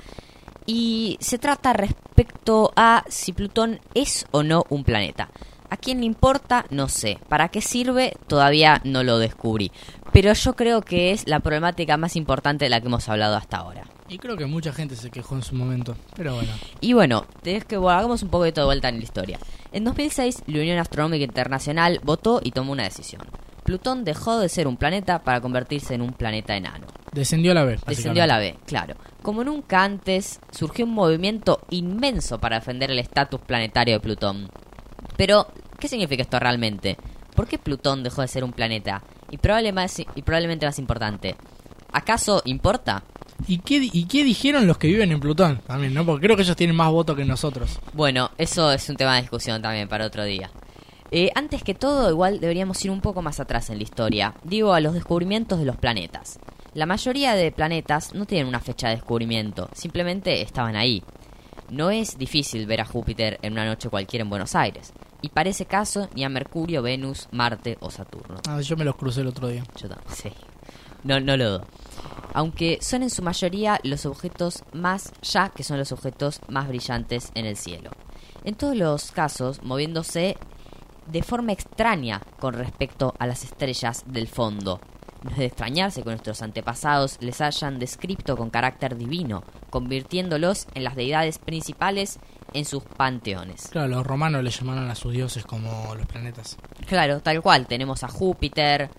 Y se trata respecto a si Plutón es o no un planeta. ¿A quién le importa? No sé. ¿Para qué sirve? Todavía no lo descubrí. Pero yo creo que es la problemática más importante de la que hemos hablado hasta ahora. Y creo que mucha gente se quejó en su momento, pero bueno. Y bueno, es que bueno, hagamos un poco de todo vuelta en la historia. En 2006, la Unión Astronómica Internacional votó y tomó una decisión. Plutón dejó de ser un planeta para convertirse en un planeta enano. Descendió a la vez. Descendió a la B, claro. Como nunca antes, surgió un movimiento inmenso para defender el estatus planetario de Plutón. Pero, ¿qué significa esto realmente? ¿Por qué Plutón dejó de ser un planeta? Y, probable más- y probablemente más importante, ¿acaso importa? ¿Y qué, ¿Y qué dijeron los que viven en Plutón también, no? Porque creo que ellos tienen más votos que nosotros. Bueno, eso es un tema de discusión también para otro día. Eh, antes que todo, igual deberíamos ir un poco más atrás en la historia. Digo, a los descubrimientos de los planetas. La mayoría de planetas no tienen una fecha de descubrimiento, simplemente estaban ahí. No es difícil ver a Júpiter en una noche cualquiera en Buenos Aires. Y para ese caso, ni a Mercurio, Venus, Marte o Saturno. Ah, yo me los crucé el otro día. Yo también, <laughs> sí. No, no lo dudo. Aunque son en su mayoría los objetos más ya que son los objetos más brillantes en el cielo. En todos los casos, moviéndose de forma extraña con respecto a las estrellas del fondo. No es de extrañarse que nuestros antepasados les hayan descrito con carácter divino, convirtiéndolos en las deidades principales en sus panteones. Claro, los romanos le llamaron a sus dioses como los planetas. Claro, tal cual. Tenemos a Júpiter,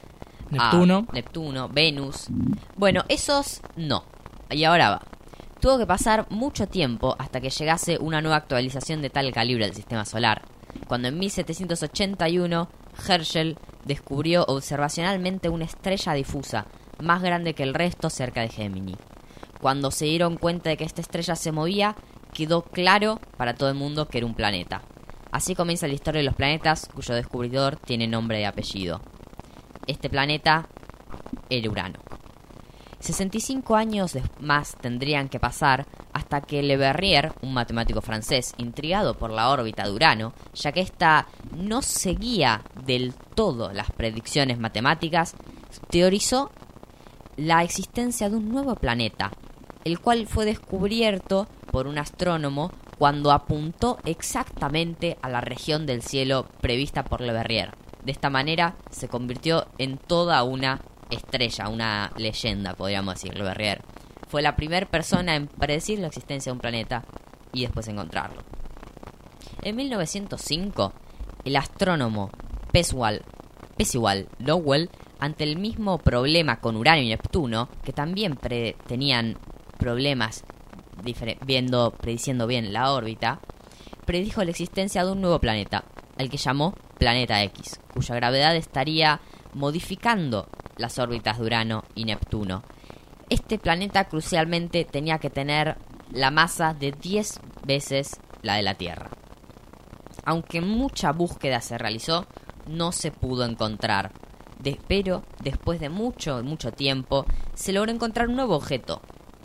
Neptuno. a Neptuno, Venus. Bueno, esos no. Y ahora va. Tuvo que pasar mucho tiempo hasta que llegase una nueva actualización de tal calibre del sistema solar, cuando en 1781 Herschel descubrió observacionalmente una estrella difusa más grande que el resto cerca de Gemini. Cuando se dieron cuenta de que esta estrella se movía, quedó claro para todo el mundo que era un planeta. Así comienza la historia de los planetas cuyo descubridor tiene nombre y apellido. Este planeta era Urano. 65 años más tendrían que pasar hasta que Le Verrier, un matemático francés intrigado por la órbita de Urano, ya que ésta no seguía del todo las predicciones matemáticas, teorizó la existencia de un nuevo planeta, el cual fue descubierto por un astrónomo cuando apuntó exactamente a la región del cielo prevista por Le Verrier. De esta manera se convirtió en toda una estrella, una leyenda, podríamos decirlo, Berrier. Fue la primera persona en predecir la existencia de un planeta y después encontrarlo. En 1905, el astrónomo Peswal, Pesiwal Lowell, ante el mismo problema con Urano y Neptuno, que también tenían problemas viendo, prediciendo bien la órbita, predijo la existencia de un nuevo planeta, el que llamó Planeta X, cuya gravedad estaría modificando las órbitas de Urano y Neptuno. Este planeta crucialmente tenía que tener la masa de 10 veces la de la Tierra. Aunque mucha búsqueda se realizó, no se pudo encontrar. pero después de mucho, mucho tiempo, se logró encontrar un nuevo objeto,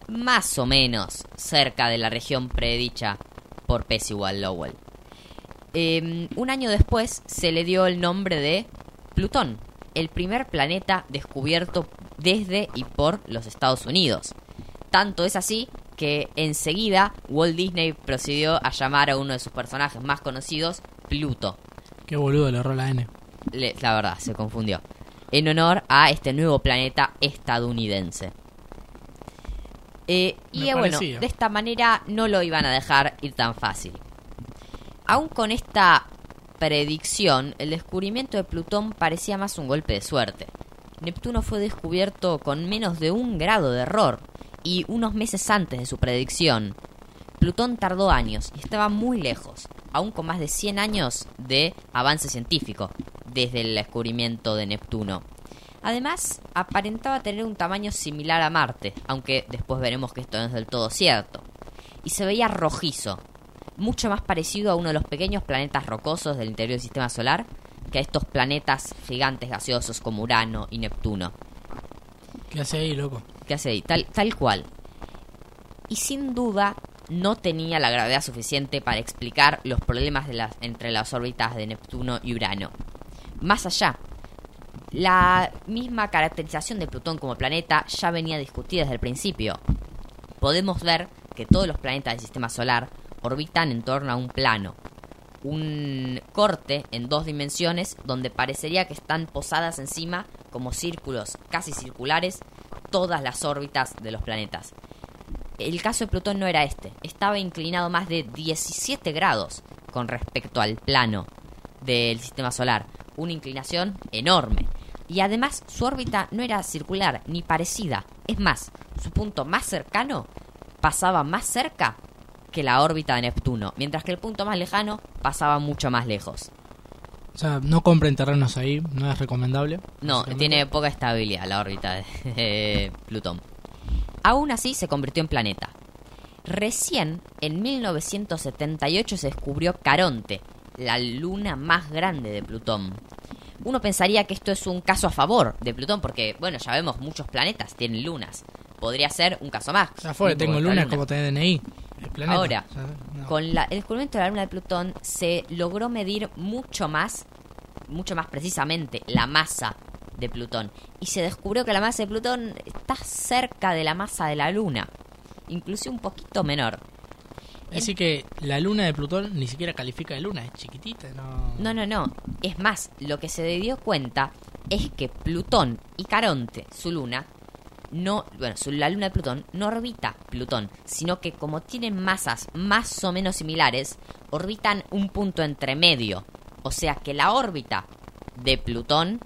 más o menos cerca de la región predicha por Pesiwal Lowell. Em, un año después se le dio el nombre de Plutón, el primer planeta descubierto desde y por los Estados Unidos. Tanto es así que enseguida Walt Disney procedió a llamar a uno de sus personajes más conocidos Pluto. Qué boludo le erró la N. la verdad, se confundió. En honor a este nuevo planeta estadounidense. Eh, y bueno, de esta manera no lo iban a dejar ir tan fácil. Aún con esta predicción, el descubrimiento de Plutón parecía más un golpe de suerte. Neptuno fue descubierto con menos de un grado de error y unos meses antes de su predicción. Plutón tardó años y estaba muy lejos, aún con más de 100 años de avance científico desde el descubrimiento de Neptuno. Además, aparentaba tener un tamaño similar a Marte, aunque después veremos que esto no es del todo cierto. Y se veía rojizo, mucho más parecido a uno de los pequeños planetas rocosos del interior del sistema solar que a estos planetas gigantes gaseosos como Urano y Neptuno. ¿Qué hace ahí, loco? ¿Qué hace ahí? Tal, tal cual. Y sin duda no tenía la gravedad suficiente para explicar los problemas de las, entre las órbitas de Neptuno y Urano. Más allá, la misma caracterización de Plutón como planeta ya venía discutida desde el principio. Podemos ver que todos los planetas del sistema solar orbitan en torno a un plano, un corte en dos dimensiones donde parecería que están posadas encima como círculos casi circulares todas las órbitas de los planetas. El caso de Plutón no era este, estaba inclinado más de 17 grados con respecto al plano del sistema solar, una inclinación enorme. Y además su órbita no era circular ni parecida, es más, su punto más cercano pasaba más cerca que la órbita de Neptuno, mientras que el punto más lejano pasaba mucho más lejos. O sea, no compren terrenos ahí, no es recomendable. No, tiene poca estabilidad la órbita <laughs> de Plutón. Aún así se convirtió en planeta. Recién, en 1978, se descubrió Caronte, la luna más grande de Plutón. Uno pensaría que esto es un caso a favor de Plutón, porque, bueno, ya vemos, muchos planetas tienen lunas. Podría ser un caso más. Ya fue, tengo lunas como tener Ahora, con el descubrimiento de la luna de Plutón se logró medir mucho más, mucho más precisamente, la masa de Plutón. Y se descubrió que la masa de Plutón está cerca de la masa de la luna, incluso un poquito menor. Es decir, que la luna de Plutón ni siquiera califica de luna, es chiquitita, ¿no? No, no, no. Es más, lo que se dio cuenta es que Plutón y Caronte, su luna, no, bueno, la luna de Plutón no orbita Plutón, sino que como tienen masas más o menos similares, orbitan un punto entre medio. O sea que la órbita de Plutón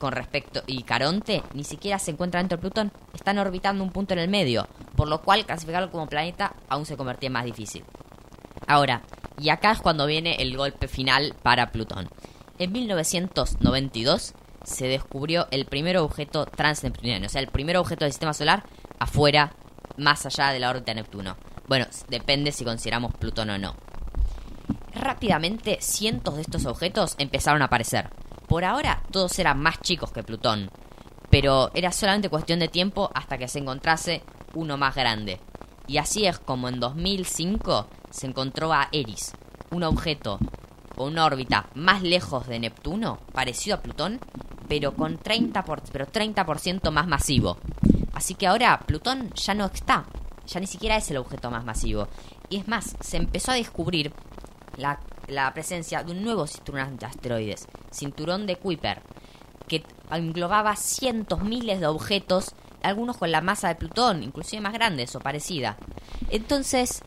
con respecto y Caronte ni siquiera se encuentra dentro de Plutón, están orbitando un punto en el medio, por lo cual clasificarlo como planeta aún se convertía más difícil. Ahora, y acá es cuando viene el golpe final para Plutón. En 1992 se descubrió el primer objeto transneptuniano, o sea, el primer objeto del sistema solar afuera, más allá de la órbita de Neptuno. Bueno, depende si consideramos Plutón o no. Rápidamente, cientos de estos objetos empezaron a aparecer. Por ahora, todos eran más chicos que Plutón, pero era solamente cuestión de tiempo hasta que se encontrase uno más grande. Y así es como en 2005 se encontró a Eris, un objeto con una órbita más lejos de Neptuno, parecido a Plutón, pero con 30%, por, pero 30 más masivo. Así que ahora Plutón ya no está, ya ni siquiera es el objeto más masivo. Y es más, se empezó a descubrir la, la presencia de un nuevo cinturón de asteroides, cinturón de Kuiper, que englobaba cientos miles de objetos, algunos con la masa de Plutón, inclusive más grandes o parecida. Entonces,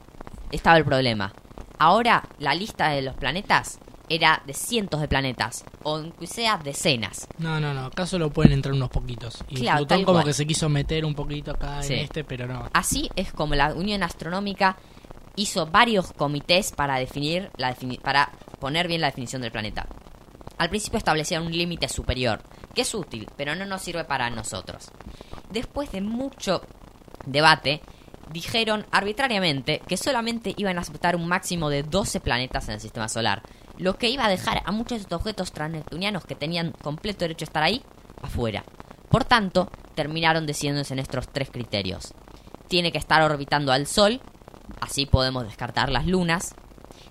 estaba el problema. Ahora la lista de los planetas era de cientos de planetas, o inclusive decenas. No, no, no, acá solo pueden entrar unos poquitos. Y Claro, Plutón como cual. que se quiso meter un poquito acá Sí. en este, pero no. Así es como la Unión Astronómica hizo varios comités para definir la defini- para poner bien la definición del planeta. Al principio establecieron un límite superior, que es útil, pero no nos sirve para nosotros. Después de mucho debate, dijeron arbitrariamente que solamente iban a aceptar un máximo de 12 planetas en el sistema solar, lo que iba a dejar a muchos de estos objetos transneptunianos que tenían completo derecho a estar ahí afuera. Por tanto, terminaron decidiéndose en estos tres criterios. Tiene que estar orbitando al Sol, así podemos descartar las lunas.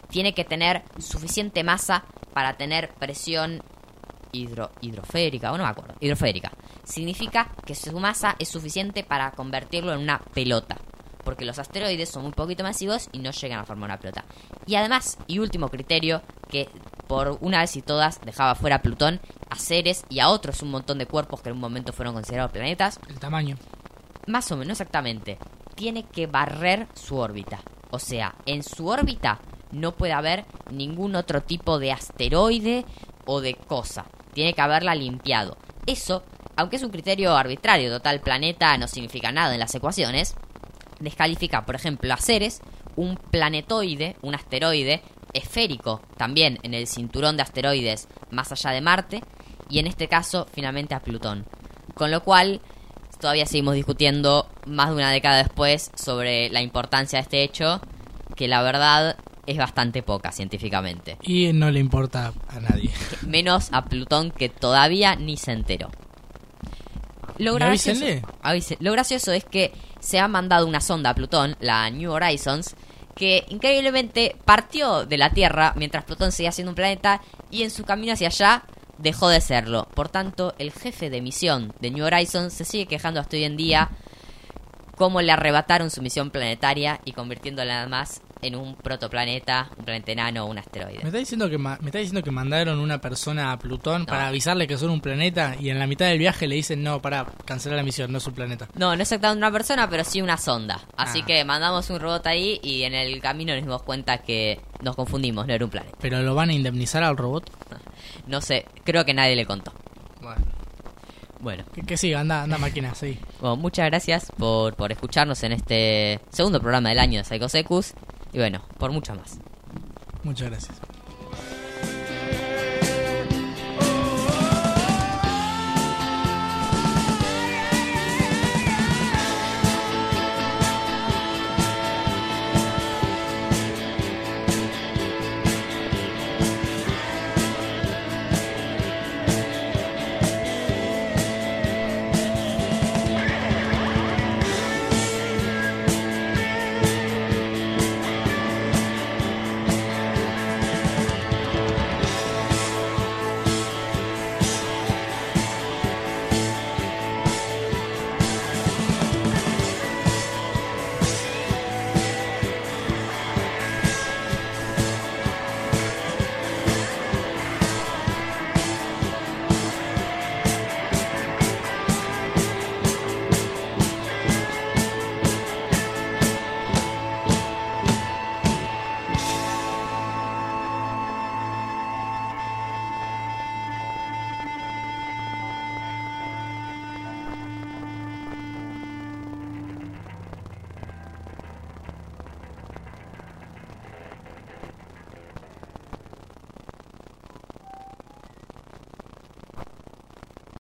Tiene que tener suficiente masa para tener presión hidro, hidroférica, o no me acuerdo, hidroférica. Significa que su masa es suficiente para convertirlo en una pelota. Porque los asteroides son muy poquito masivos y no llegan a formar una pelota. Y además, y último criterio, que por una vez y todas dejaba fuera a Plutón, a Ceres y a otros un montón de cuerpos que en un momento fueron considerados planetas, El tamaño. más o menos exactamente, tiene que barrer su órbita. O sea, en su órbita no puede haber ningún otro tipo de asteroide o de cosa. Tiene que haberla limpiado. Eso, aunque es un criterio arbitrario, total planeta no significa nada en las ecuaciones, descalifica, por ejemplo, a Ceres, un planetoide, un asteroide esférico, también en el cinturón de asteroides más allá de Marte, y en este caso, finalmente a Plutón. Con lo cual, todavía seguimos discutiendo más de una década después sobre la importancia de este hecho, que la verdad es bastante poca científicamente. Y no le importa a nadie. Menos a Plutón que todavía ni se enteró. Lo ¿Y gracioso, avise- lo gracioso es que se ha mandado una sonda a Plutón, la New Horizons, que increíblemente partió de la Tierra mientras Plutón seguía siendo un planeta y en su camino hacia allá dejó de serlo. Por tanto, el jefe de misión de New Horizons se sigue quejando hasta hoy en día cómo le arrebataron su misión planetaria y convirtiéndola nada más en un protoplaneta, un planeta enano o un asteroide. Me está diciendo que ma- me está diciendo que mandaron una persona a Plutón para avisarle que son un planeta y en la mitad del viaje le dicen no, para cancelar la misión, no es un planeta. No, no exactamente una persona, pero sí una sonda. Así Ah. que mandamos un robot ahí y en el camino nos dimos cuenta que nos confundimos, no era un planeta. Pero lo van a indemnizar al robot. <laughs> No sé, creo que nadie le contó. Bueno, Bueno, que, que siga, anda, anda máquina, sí. bueno muchas gracias por, por escucharnos en este segundo programa del año de Psycho Secus. Y bueno, por mucho más. Muchas gracias.